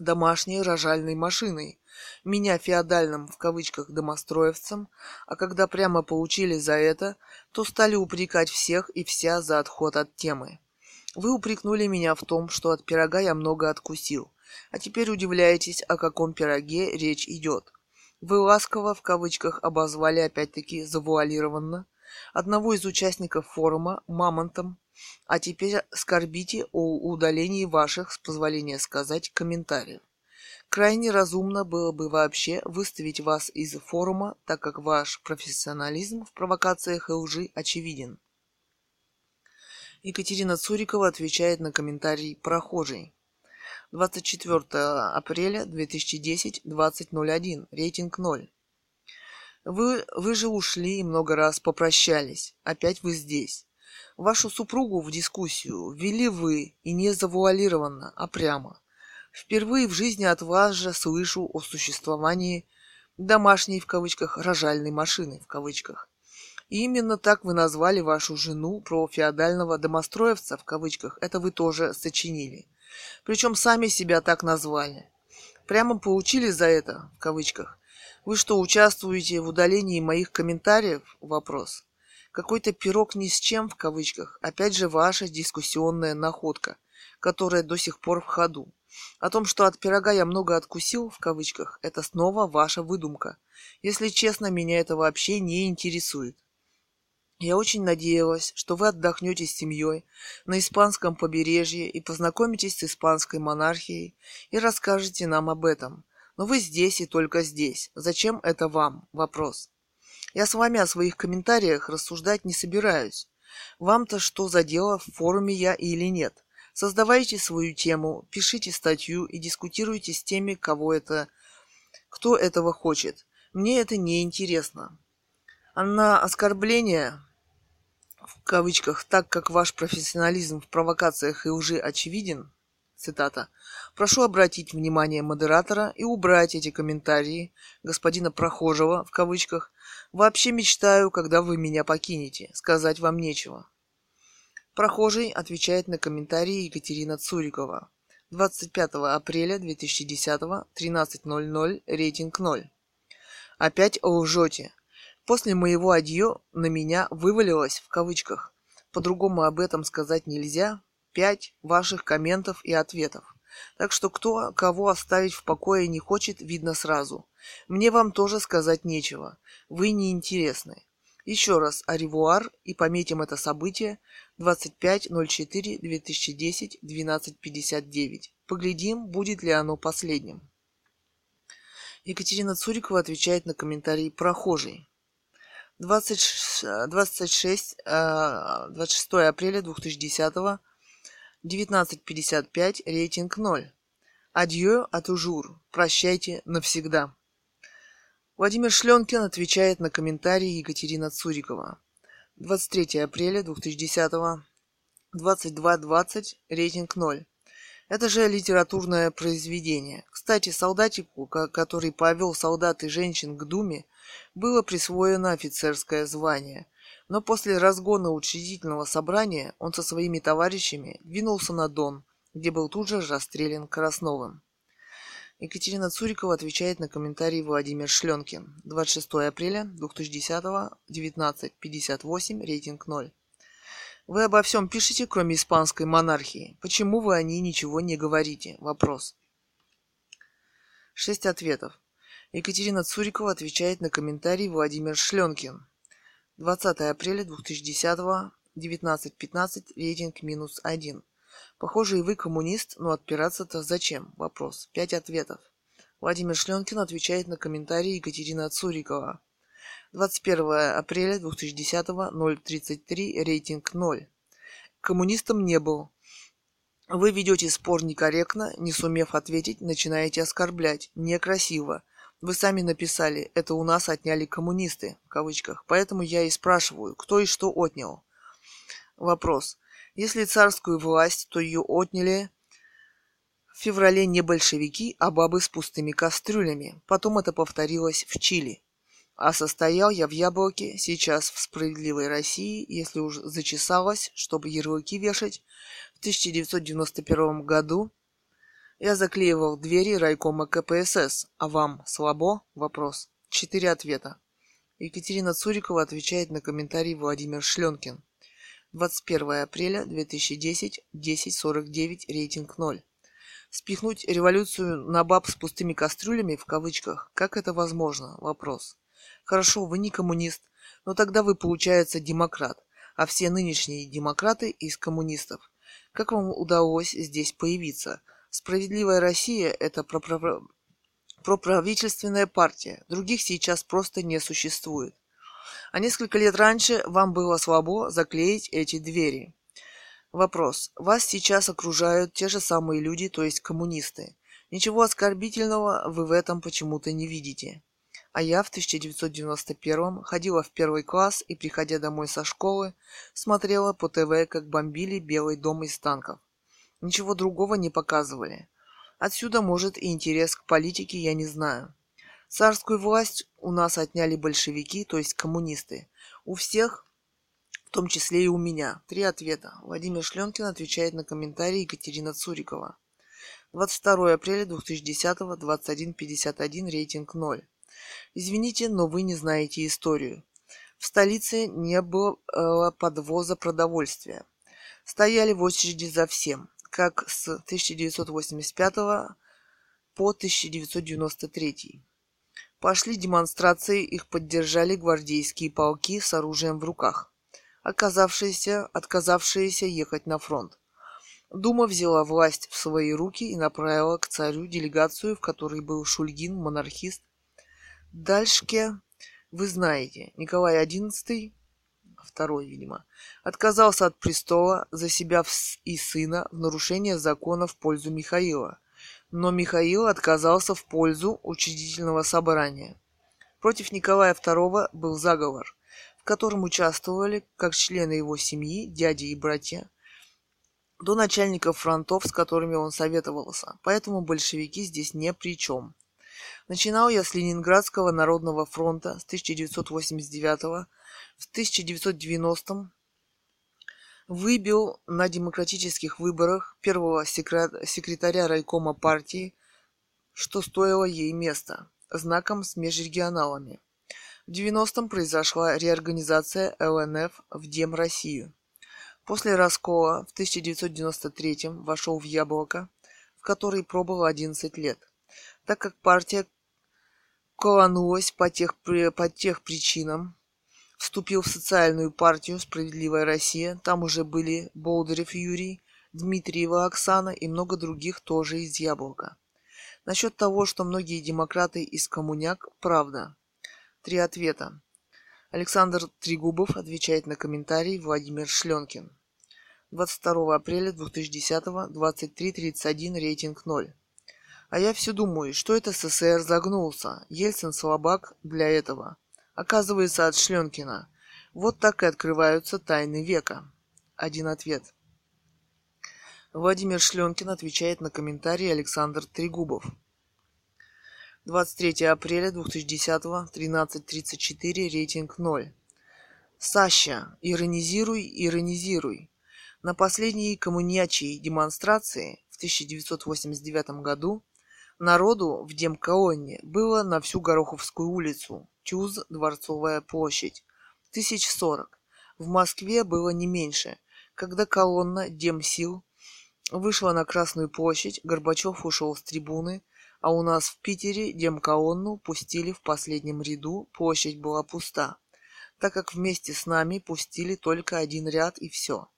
[SPEAKER 1] домашней рожальной машиной, меня феодальным в кавычках домостроевцем, а когда прямо получили за это, то стали упрекать всех и вся за отход от темы. Вы упрекнули меня в том, что от пирога я много откусил, а теперь удивляетесь, о каком пироге речь идет. Вы ласково в кавычках обозвали опять-таки завуалированно одного из участников форума мамонтом, а теперь скорбите о удалении ваших, с позволения сказать, комментариев. Крайне разумно было бы вообще выставить вас из форума, так как ваш профессионализм в провокациях и лжи очевиден. Екатерина Цурикова отвечает на комментарий «Прохожий». 24 апреля 2010, 20.01, рейтинг 0. Вы, вы же ушли и много раз попрощались. Опять вы здесь. Вашу супругу в дискуссию ввели вы, и не завуалированно, а прямо. Впервые в жизни от вас же слышу о существовании домашней в кавычках рожальной машины в кавычках. И именно так вы назвали вашу жену про феодального домостроевца в кавычках. Это вы тоже сочинили. Причем сами себя так назвали. Прямо получили за это в кавычках. Вы что, участвуете в удалении моих комментариев? Вопрос. Какой-то пирог ни с чем в кавычках. Опять же ваша дискуссионная находка, которая до сих пор в ходу. О том, что от пирога я много откусил в кавычках, это снова ваша выдумка. Если честно, меня это вообще не интересует. Я очень надеялась, что вы отдохнете с семьей на испанском побережье и познакомитесь с испанской монархией и расскажете нам об этом. Но вы здесь и только здесь. Зачем это вам? Вопрос. Я с вами о своих комментариях рассуждать не собираюсь. Вам-то что за дело, в форуме я или нет? Создавайте свою тему, пишите статью и дискутируйте с теми, кого это, кто этого хочет. Мне это не интересно. А на оскорбление, в кавычках, так как ваш профессионализм в провокациях и лжи очевиден, цитата, прошу обратить внимание модератора и убрать эти комментарии господина Прохожего, в кавычках, Вообще мечтаю, когда вы меня покинете. Сказать вам нечего. Прохожий отвечает на комментарии Екатерина Цурикова. 25 апреля 2010, 13.00, рейтинг 0. Опять лжете. После моего адьё на меня вывалилось, в кавычках, по-другому об этом сказать нельзя, пять ваших комментов и ответов. Так что кто кого оставить в покое не хочет, видно сразу. Мне вам тоже сказать нечего. Вы неинтересны. Еще раз аревуар и пометим это событие 25.04.2010 12.59. Поглядим, будет ли оно последним. Екатерина Цурикова отвечает на комментарий «Прохожий». 20, 26, 26 апреля 2010, 19.55, рейтинг 0. Адьё, атужур. Прощайте навсегда. Владимир Шленкин отвечает на комментарии Екатерина Цурикова. 23 апреля 2010, 22.20, рейтинг 0. Это же литературное произведение. Кстати, солдатику, который повел солдат и женщин к Думе, было присвоено офицерское звание. Но после разгона учредительного собрания он со своими товарищами двинулся на Дон, где был тут же расстрелян Красновым. Екатерина Цурикова отвечает на комментарий Владимир Шленкин. 26 апреля 2010, 19.58, рейтинг 0. Вы обо всем пишете, кроме испанской монархии. Почему вы о ней ничего не говорите? Вопрос. Шесть ответов. Екатерина Цурикова отвечает на комментарий Владимир Шленкин. 20 апреля 2010, 19.15, рейтинг минус 1. Похоже, и вы коммунист, но отпираться-то зачем? Вопрос. Пять ответов. Владимир Шленкин отвечает на комментарии Екатерина Цурикова. 21 апреля 2010 033 рейтинг 0. Коммунистом не был. Вы ведете спор некорректно, не сумев ответить, начинаете оскорблять. Некрасиво. Вы сами написали, это у нас отняли коммунисты, в кавычках. Поэтому я и спрашиваю, кто и что отнял. Вопрос. Если царскую власть, то ее отняли в феврале не большевики, а бабы с пустыми кастрюлями. Потом это повторилось в Чили. А состоял я в яблоке, сейчас в справедливой России, если уж зачесалось, чтобы ярлыки вешать, в 1991 году я заклеивал двери райкома КПСС. А вам слабо? Вопрос. Четыре ответа. Екатерина Цурикова отвечает на комментарий Владимир Шленкин. 21 апреля 2010, 10.49, рейтинг 0. Спихнуть революцию на баб с пустыми кастрюлями, в кавычках, как это возможно? Вопрос. Хорошо, вы не коммунист, но тогда вы, получается, демократ, а все нынешние демократы из коммунистов. Как вам удалось здесь появиться? Справедливая Россия – это проправительственная партия. Других сейчас просто не существует. А несколько лет раньше вам было слабо заклеить эти двери. Вопрос. Вас сейчас окружают те же самые люди, то есть коммунисты. Ничего оскорбительного вы в этом почему-то не видите. А я в 1991 ходила в первый класс и, приходя домой со школы, смотрела по ТВ, как бомбили Белый дом из танков. Ничего другого не показывали. Отсюда, может, и интерес к политике, я не знаю. Царскую власть у нас отняли большевики, то есть коммунисты. У всех, в том числе и у меня. Три ответа. Владимир Шленкин отвечает на комментарии Екатерина Цурикова. 22 апреля 2010, 21.51, рейтинг 0. Извините, но вы не знаете историю. В столице не было подвоза продовольствия. Стояли в очереди за всем, как с 1985 по 1993. Пошли демонстрации, их поддержали гвардейские полки с оружием в руках, оказавшиеся, отказавшиеся ехать на фронт. Дума взяла власть в свои руки и направила к царю делегацию, в которой был Шульгин, монархист. Дальше, вы знаете, Николай XI, второй, видимо, отказался от престола за себя и сына в нарушение закона в пользу Михаила – но Михаил отказался в пользу учредительного собрания. Против Николая II был заговор, в котором участвовали как члены его семьи, дяди и братья, до начальников фронтов, с которыми он советовался, поэтому большевики здесь не при чем. Начинал я с Ленинградского народного фронта с 1989 в 1990 выбил на демократических выборах первого секретаря райкома партии, что стоило ей места, знаком с межрегионалами. В 90-м произошла реорганизация ЛНФ в Дем Россию. После раскола в 1993-м вошел в Яблоко, в которой пробыл 11 лет, так как партия колонулась по тех, по тех причинам, вступил в социальную партию «Справедливая Россия». Там уже были Болдырев Юрий, Дмитриева Оксана и много других тоже из Яблока. Насчет того, что многие демократы из коммуняк, правда. Три ответа. Александр Трегубов отвечает на комментарий Владимир Шленкин. 22 апреля 2010 23.31 рейтинг 0. А я все думаю, что это СССР загнулся. Ельцин слабак для этого. Оказывается, от Шленкина. Вот так и открываются тайны века. Один ответ. Владимир Шленкин отвечает на комментарий Александр Трегубов. 23 апреля 2010 13.34 рейтинг 0. Саща, иронизируй, иронизируй. На последней коммунячей демонстрации в 1989 году народу в Демколонне было на всю Гороховскую улицу, Тюз, Дворцовая площадь, тысяч сорок. В Москве было не меньше. Когда колонна Демсил вышла на Красную площадь, Горбачев ушел с трибуны, а у нас в Питере Демколонну пустили в последнем ряду, площадь была пуста, так как вместе с нами пустили только один ряд и все.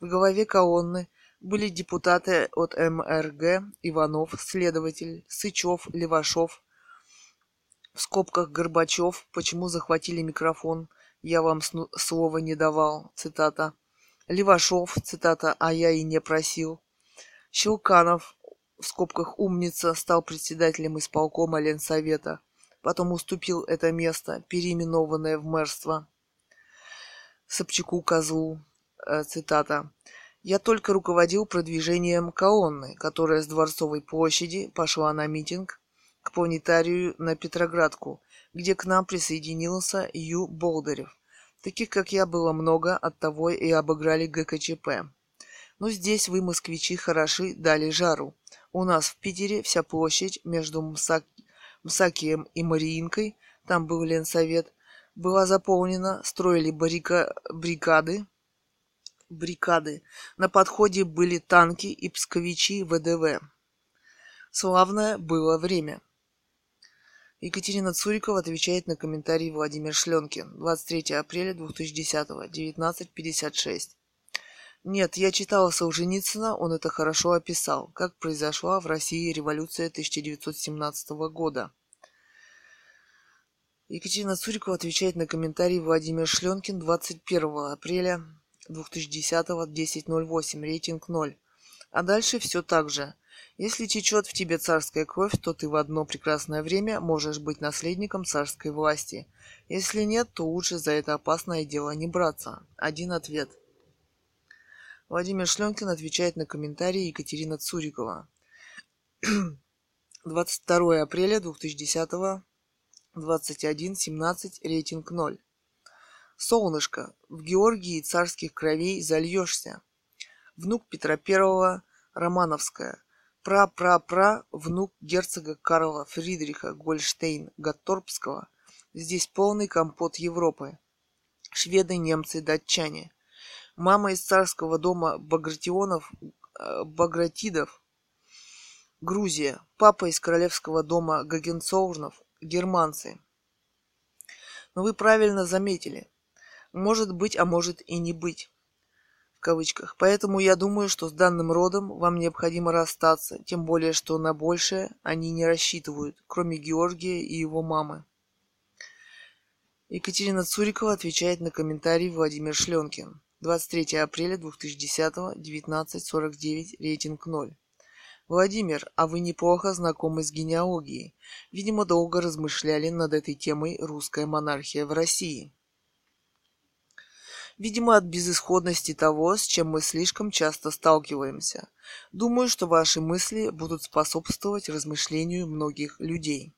[SPEAKER 1] В голове колонны были депутаты от МРГ Иванов, следователь, Сычев, Левашов, в скобках Горбачев, почему захватили микрофон, я вам слова не давал, цитата. Левашов, цитата, а я и не просил. Щелканов, в скобках умница, стал председателем исполкома Ленсовета. Потом уступил это место, переименованное в мэрство. Собчаку Козлу, Э, цитата, «Я только руководил продвижением колонны, которая с Дворцовой площади пошла на митинг к планетарию на Петроградку, где к нам присоединился Ю. Болдырев. Таких, как я, было много, оттого и обыграли ГКЧП. Но здесь вы, москвичи, хороши, дали жару. У нас в Питере вся площадь между Мсак... Мсакием и Мариинкой, там был Ленсовет, была заполнена, строили баррика... бригады, бригады. На подходе были танки и псковичи ВДВ. Славное было время. Екатерина Цурикова отвечает на комментарий Владимир Шленкин. 23 апреля 2010, 19.56. Нет, я читала Солженицына, он это хорошо описал, как произошла в России революция 1917 года. Екатерина Цурикова отвечает на комментарий Владимир Шленкин 21 апреля 2010 10.08, рейтинг 0. А дальше все так же. Если течет в тебе царская кровь, то ты в одно прекрасное время можешь быть наследником царской власти. Если нет, то лучше за это опасное дело не браться. Один ответ. Владимир Шленкин отвечает на комментарии Екатерина Цурикова. <clears throat> 22 апреля 2010 21.17, рейтинг 0. Солнышко, в Георгии царских кровей зальешься. Внук Петра Первого, Романовская. Пра-пра-пра, внук герцога Карла Фридриха Гольштейн-Гатторпского. Здесь полный компот Европы. Шведы, немцы, датчане. Мама из царского дома Багратионов, э, Багратидов, Грузия. Папа из королевского дома Гагенцоурнов, германцы. Но вы правильно заметили – может быть, а может и не быть. В кавычках. Поэтому я думаю, что с данным родом вам необходимо расстаться, тем более, что на большее они не рассчитывают, кроме Георгия и его мамы. Екатерина Цурикова отвечает на комментарий Владимир Шленкин. 23 апреля 2010, 19.49, рейтинг 0. Владимир, а вы неплохо знакомы с генеалогией. Видимо, долго размышляли над этой темой «Русская монархия в России». Видимо, от безысходности того, с чем мы слишком часто сталкиваемся. Думаю, что ваши мысли будут способствовать размышлению многих людей.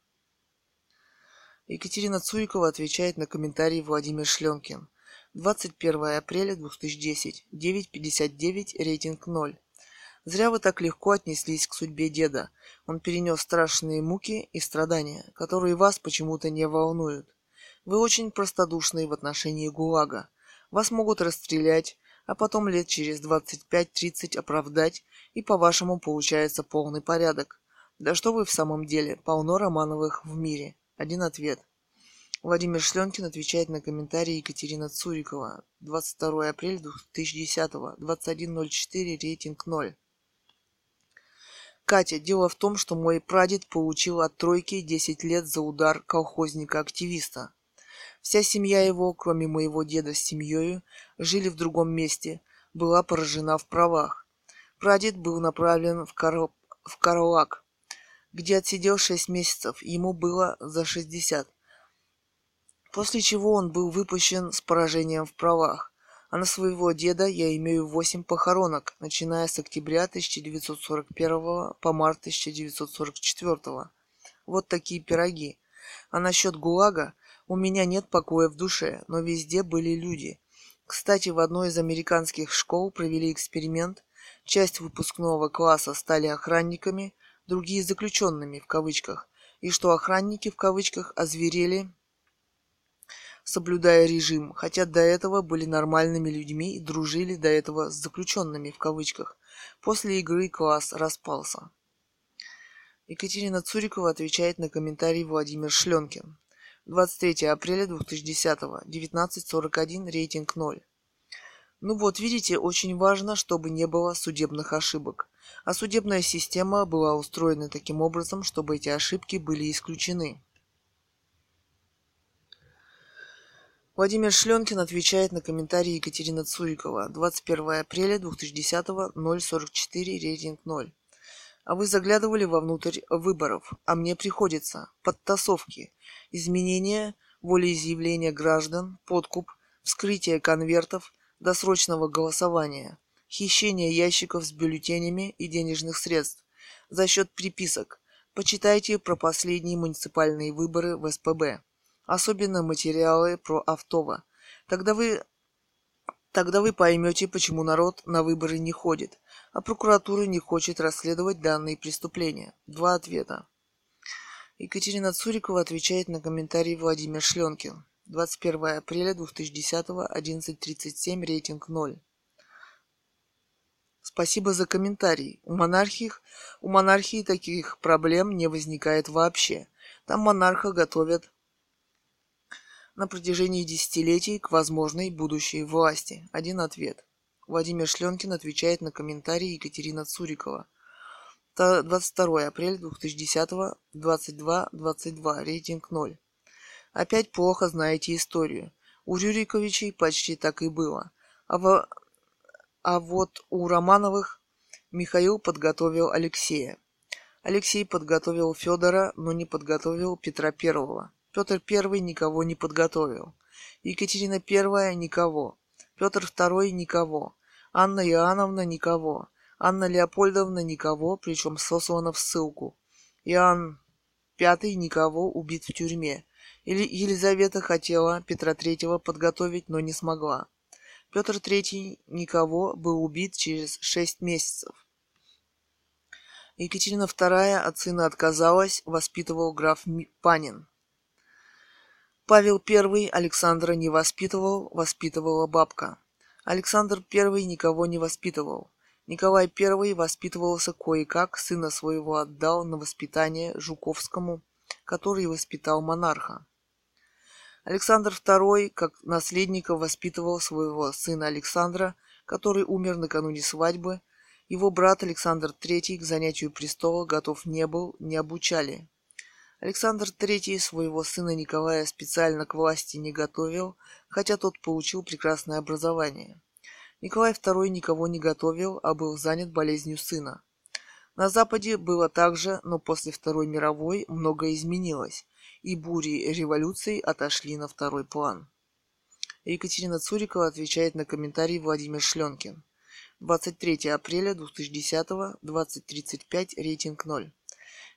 [SPEAKER 1] Екатерина Цурикова отвечает на комментарий Владимир Шленкин. 21 апреля 2010, 9.59, рейтинг 0. Зря вы так легко отнеслись к судьбе деда. Он перенес страшные муки и страдания, которые вас почему-то не волнуют. Вы очень простодушны в отношении ГУЛАГа. Вас могут расстрелять, а потом лет через 25-30 оправдать, и по-вашему получается полный порядок. Да что вы в самом деле, полно Романовых в мире. Один ответ. Владимир Шленкин отвечает на комментарии Екатерина Цурикова. 22 апреля 2010, 21.04, рейтинг 0. Катя, дело в том, что мой прадед получил от тройки 10 лет за удар колхозника-активиста. Вся семья его, кроме моего деда с семьей, жили в другом месте, была поражена в правах. Прадед был направлен в, Кар... в Карлак, где отсидел шесть месяцев, ему было за шестьдесят. После чего он был выпущен с поражением в правах. А на своего деда я имею восемь похоронок, начиная с октября 1941 по март 1944. Вот такие пироги. А насчет ГУЛАГа, у меня нет покоя в душе, но везде были люди. Кстати, в одной из американских школ провели эксперимент. Часть выпускного класса стали охранниками, другие заключенными в кавычках. И что охранники в кавычках озверели соблюдая режим, хотя до этого были нормальными людьми и дружили до этого с заключенными в кавычках. После игры класс распался. Екатерина Цурикова отвечает на комментарий Владимир Шленкин. 23 апреля 2010, 19.41, рейтинг 0. Ну вот, видите, очень важно, чтобы не было судебных ошибок. А судебная система была устроена таким образом, чтобы эти ошибки были исключены. Владимир Шленкин отвечает на комментарий Екатерины Цурикова. 21 апреля 2010 044 рейтинг 0. А вы заглядывали вовнутрь выборов, а мне приходится. Подтасовки, изменения волеизъявления граждан, подкуп, вскрытие конвертов, досрочного голосования, хищение ящиков с бюллетенями и денежных средств за счет приписок. Почитайте про последние муниципальные выборы в СПБ особенно материалы про Автова. Тогда вы Тогда вы поймете, почему народ на выборы не ходит, а прокуратура не хочет расследовать данные преступления. Два ответа. Екатерина Цурикова отвечает на комментарий Владимир Шленкин. 21 апреля 2010 11.37, рейтинг 0. Спасибо за комментарий. У у монархии таких проблем не возникает вообще. Там монарха готовят на протяжении десятилетий к возможной будущей власти? Один ответ. Владимир Шленкин отвечает на комментарий Екатерина Цурикова. 22 апреля 2010, 22-22, рейтинг 0. Опять плохо знаете историю. У Рюриковичей почти так и было. А, в... а вот у Романовых Михаил подготовил Алексея. Алексей подготовил Федора, но не подготовил Петра Первого. Петр I никого не подготовил. Екатерина I никого. Петр II никого. Анна Иоанновна никого. Анна Леопольдовна никого, причем сослана в ссылку. Иоанн V никого убит в тюрьме. Или Елизавета хотела Петра III подготовить, но не смогла. Петр III никого был убит через шесть месяцев. Екатерина II от сына отказалась, воспитывал граф Панин. Павел I Александра не воспитывал, воспитывала бабка. Александр I никого не воспитывал. Николай I воспитывался кое-как, сына своего отдал на воспитание Жуковскому, который воспитал монарха. Александр II, как наследника, воспитывал своего сына Александра, который умер накануне свадьбы. Его брат Александр III к занятию престола готов не был, не обучали. Александр III своего сына Николая специально к власти не готовил, хотя тот получил прекрасное образование. Николай II никого не готовил, а был занят болезнью сына. На Западе было так же, но после Второй мировой многое изменилось, и бури революций отошли на второй план. Екатерина Цурикова отвечает на комментарий Владимир Шленкин. 23 апреля 2010, 20.35, рейтинг 0.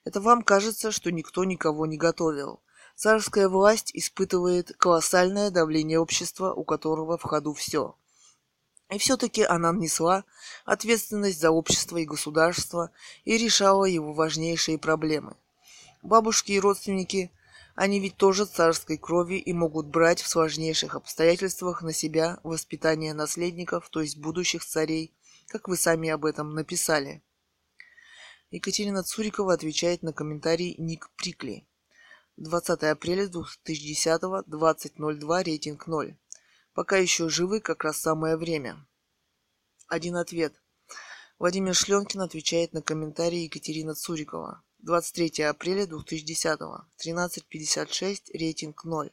[SPEAKER 1] Это вам кажется, что никто никого не готовил. Царская власть испытывает колоссальное давление общества, у которого в ходу все. И все-таки она несла ответственность за общество и государство и решала его важнейшие проблемы. Бабушки и родственники, они ведь тоже царской крови и могут брать в сложнейших обстоятельствах на себя воспитание наследников, то есть будущих царей, как вы сами об этом написали. Екатерина Цурикова отвечает на комментарий Ник Прикли. 20 апреля 2010, 20.02, рейтинг 0. Пока еще живы, как раз самое время. Один ответ. Владимир Шленкин отвечает на комментарий Екатерина Цурикова. 23 апреля 2010, 13.56, рейтинг 0.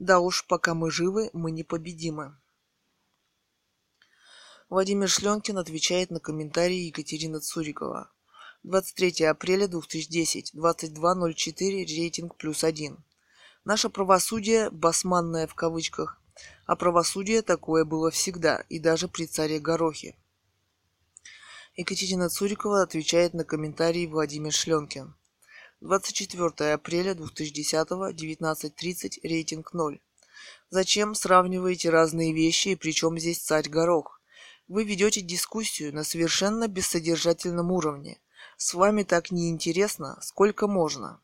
[SPEAKER 1] Да уж, пока мы живы, мы непобедимы. Владимир Шленкин отвечает на комментарии Екатерины Цурикова. 23 апреля 2010, 22.04, рейтинг плюс один. Наше правосудие, басманное в кавычках, а правосудие такое было всегда, и даже при царе Горохе. Екатерина Цурикова отвечает на комментарии Владимир Шленкин. 24 апреля 2010, 19.30, рейтинг 0. Зачем сравниваете разные вещи и причем здесь царь Горох? Вы ведете дискуссию на совершенно бессодержательном уровне. С вами так неинтересно, сколько можно.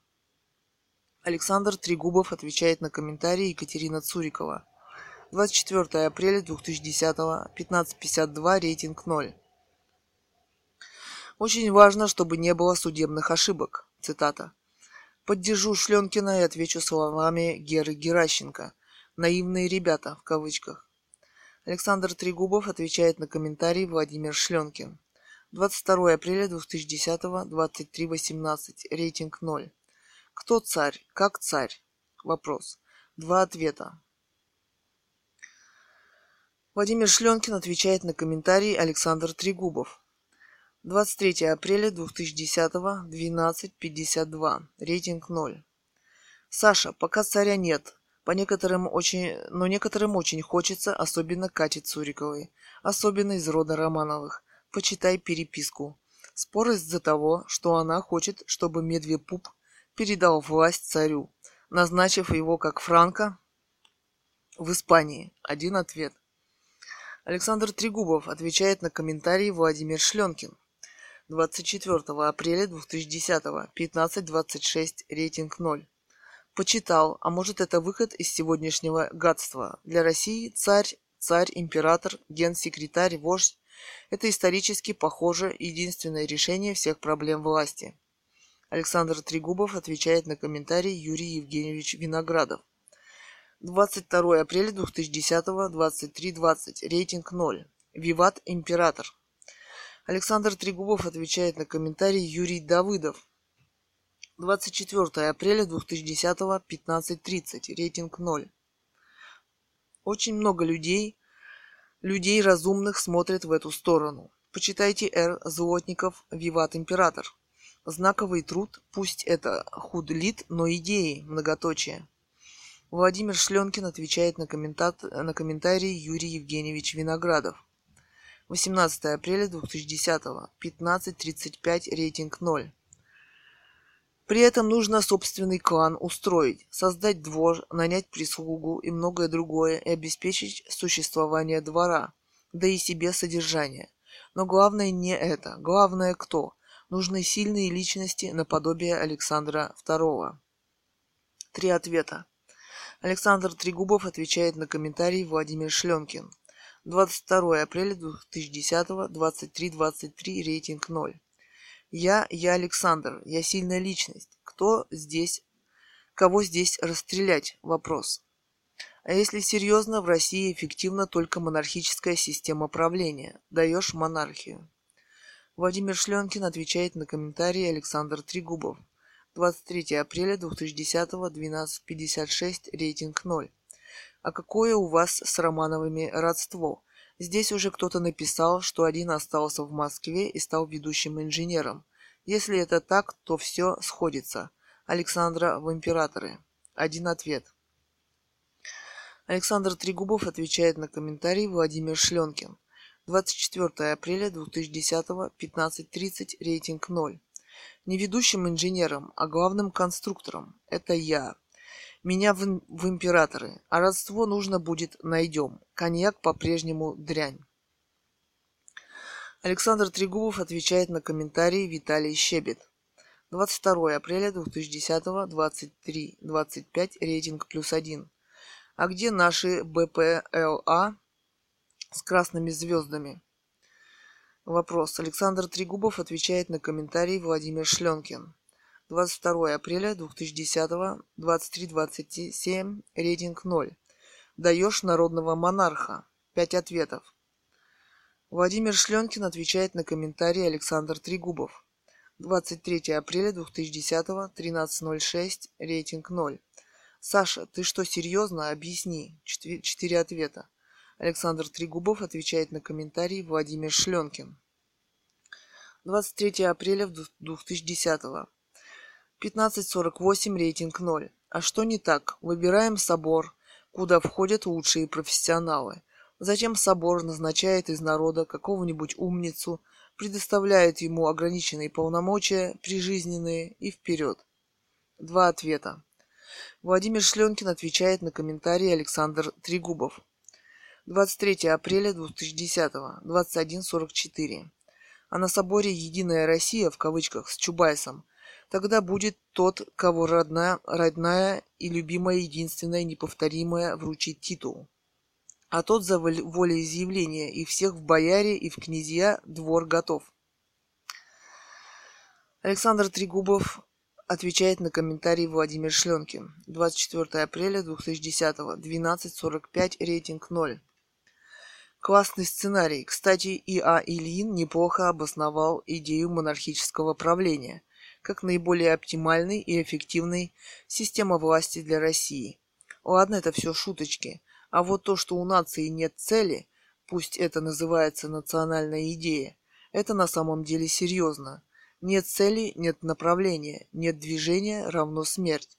[SPEAKER 1] Александр Трегубов отвечает на комментарии Екатерина Цурикова. 24 апреля 2010, 15.52, рейтинг 0. Очень важно, чтобы не было судебных ошибок. Цитата. Поддержу Шленкина и отвечу словами Геры Геращенко. Наивные ребята, в кавычках. Александр Трегубов отвечает на комментарий Владимир Шленкин. 22 апреля 2010, 23.18. Рейтинг 0. Кто царь? Как царь? Вопрос. Два ответа. Владимир Шленкин отвечает на комментарий Александр Трегубов. 23 апреля 2010, 12.52. Рейтинг 0. Саша, пока царя нет, по некоторым очень, но некоторым очень хочется, особенно Кате Цуриковой, особенно из рода Романовых. Почитай переписку. Спор из-за того, что она хочет, чтобы Медвепуп передал власть царю, назначив его как Франко в Испании. Один ответ. Александр Трегубов отвечает на комментарий Владимир Шленкин. 24 апреля 2010, 15.26, рейтинг 0. Почитал, а может это выход из сегодняшнего гадства. Для России царь, царь, император, генсекретарь, вождь – это исторически, похоже, единственное решение всех проблем власти. Александр Трегубов отвечает на комментарий Юрий Евгеньевич Виноградов. 22 апреля 2010, 23.20. Рейтинг 0. Виват Император. Александр Трегубов отвечает на комментарий Юрий Давыдов. 24 апреля 2010 15.30. Рейтинг 0. Очень много людей, людей разумных смотрят в эту сторону. Почитайте Р. Злотников «Виват Император». Знаковый труд, пусть это худлит, но идеи, многоточие. Владимир Шленкин отвечает на, комментат... на комментарии Юрий Евгеньевич Виноградов. 18 апреля 2010 15.35 рейтинг 0. При этом нужно собственный клан устроить, создать двор, нанять прислугу и многое другое и обеспечить существование двора, да и себе содержание. Но главное не это. Главное кто? Нужны сильные личности наподобие Александра II. Три ответа. Александр Трегубов отвечает на комментарий Владимир Шленкин. 22 апреля 2010, 23.23, рейтинг 0. Я, я Александр, я сильная личность. Кто здесь, кого здесь расстрелять? Вопрос. А если серьезно, в России эффективна только монархическая система правления. Даешь монархию. Владимир Шленкин отвечает на комментарии Александр Трегубов. 23 апреля 2010, 12.56, рейтинг 0. А какое у вас с Романовыми родство? Здесь уже кто-то написал, что один остался в Москве и стал ведущим инженером. Если это так, то все сходится. Александра в императоры. Один ответ. Александр Трегубов отвечает на комментарий Владимир Шленкин. 24 апреля 2010, 15.30, рейтинг 0. Не ведущим инженером, а главным конструктором. Это я меня в, в императоры, а родство нужно будет найдем. Коньяк по-прежнему дрянь. Александр Трегубов отвечает на комментарии Виталий Щебет. 22 апреля 2010, 23.25, рейтинг плюс один. А где наши БПЛА с красными звездами? Вопрос. Александр Трегубов отвечает на комментарий Владимир Шленкин. 22 апреля 2010, 23.27, рейтинг 0. Даешь народного монарха. Пять ответов. Владимир Шленкин отвечает на комментарий Александр Трегубов. 23 апреля 2010, 13.06, рейтинг 0. Саша, ты что, серьезно? Объясни. Четыре ответа. Александр Трегубов отвечает на комментарий Владимир Шленкин. 23 апреля 2010. 15.48, рейтинг 0. А что не так? Выбираем собор, куда входят лучшие профессионалы. Затем собор назначает из народа какого-нибудь умницу, предоставляет ему ограниченные полномочия, прижизненные и вперед. Два ответа. Владимир Шленкин отвечает на комментарий Александр Трегубов. 23 апреля 2010, 21.44. А на соборе «Единая Россия» в кавычках с Чубайсом тогда будет тот, кого родная, родная и любимая, единственная, неповторимая вручит титул. А тот за волеизъявление и всех в бояре и в князья двор готов. Александр Трегубов отвечает на комментарий Владимир Шленкин. 24 апреля 2010, 12.45, рейтинг 0. Классный сценарий. Кстати, и А. Ильин неплохо обосновал идею монархического правления как наиболее оптимальной и эффективной система власти для России. Ладно, это все шуточки. А вот то, что у нации нет цели, пусть это называется национальная идея, это на самом деле серьезно. Нет цели, нет направления, нет движения равно смерть.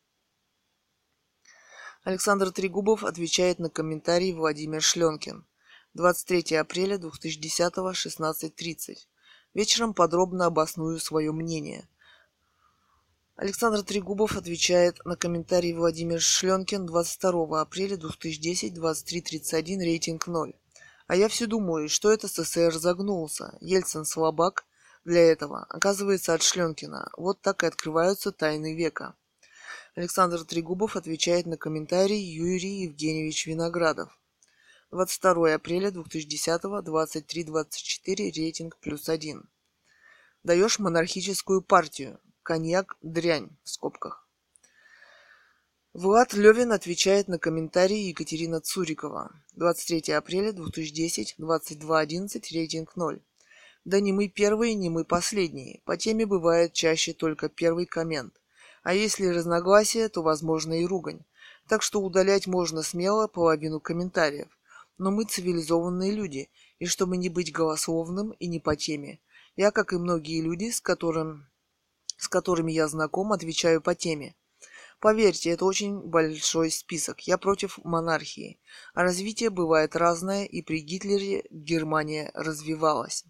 [SPEAKER 1] Александр Трегубов отвечает на комментарий Владимир Шленкин. 23 апреля 2010 16.30. Вечером подробно обосную свое мнение. Александр Трегубов отвечает на комментарий Владимир Шленкин 22 апреля 2010 23.31 рейтинг 0. А я все думаю, что это СССР загнулся. Ельцин слабак для этого. Оказывается, от Шленкина. Вот так и открываются тайны века. Александр Трегубов отвечает на комментарий Юрий Евгеньевич Виноградов. 22 апреля 2010, 23-24, рейтинг плюс один. Даешь монархическую партию. Коньяк – дрянь, в скобках. Влад Левин отвечает на комментарии Екатерина Цурикова. 23 апреля 2010, 22.11, рейтинг 0. Да не мы первые, не мы последние. По теме бывает чаще только первый коммент. А если разногласия, то возможно и ругань. Так что удалять можно смело половину комментариев но мы цивилизованные люди, и чтобы не быть голословным и не по теме, я, как и многие люди, с, которым, с которыми я знаком, отвечаю по теме. Поверьте, это очень большой список. Я против монархии. А развитие бывает разное, и при Гитлере Германия развивалась.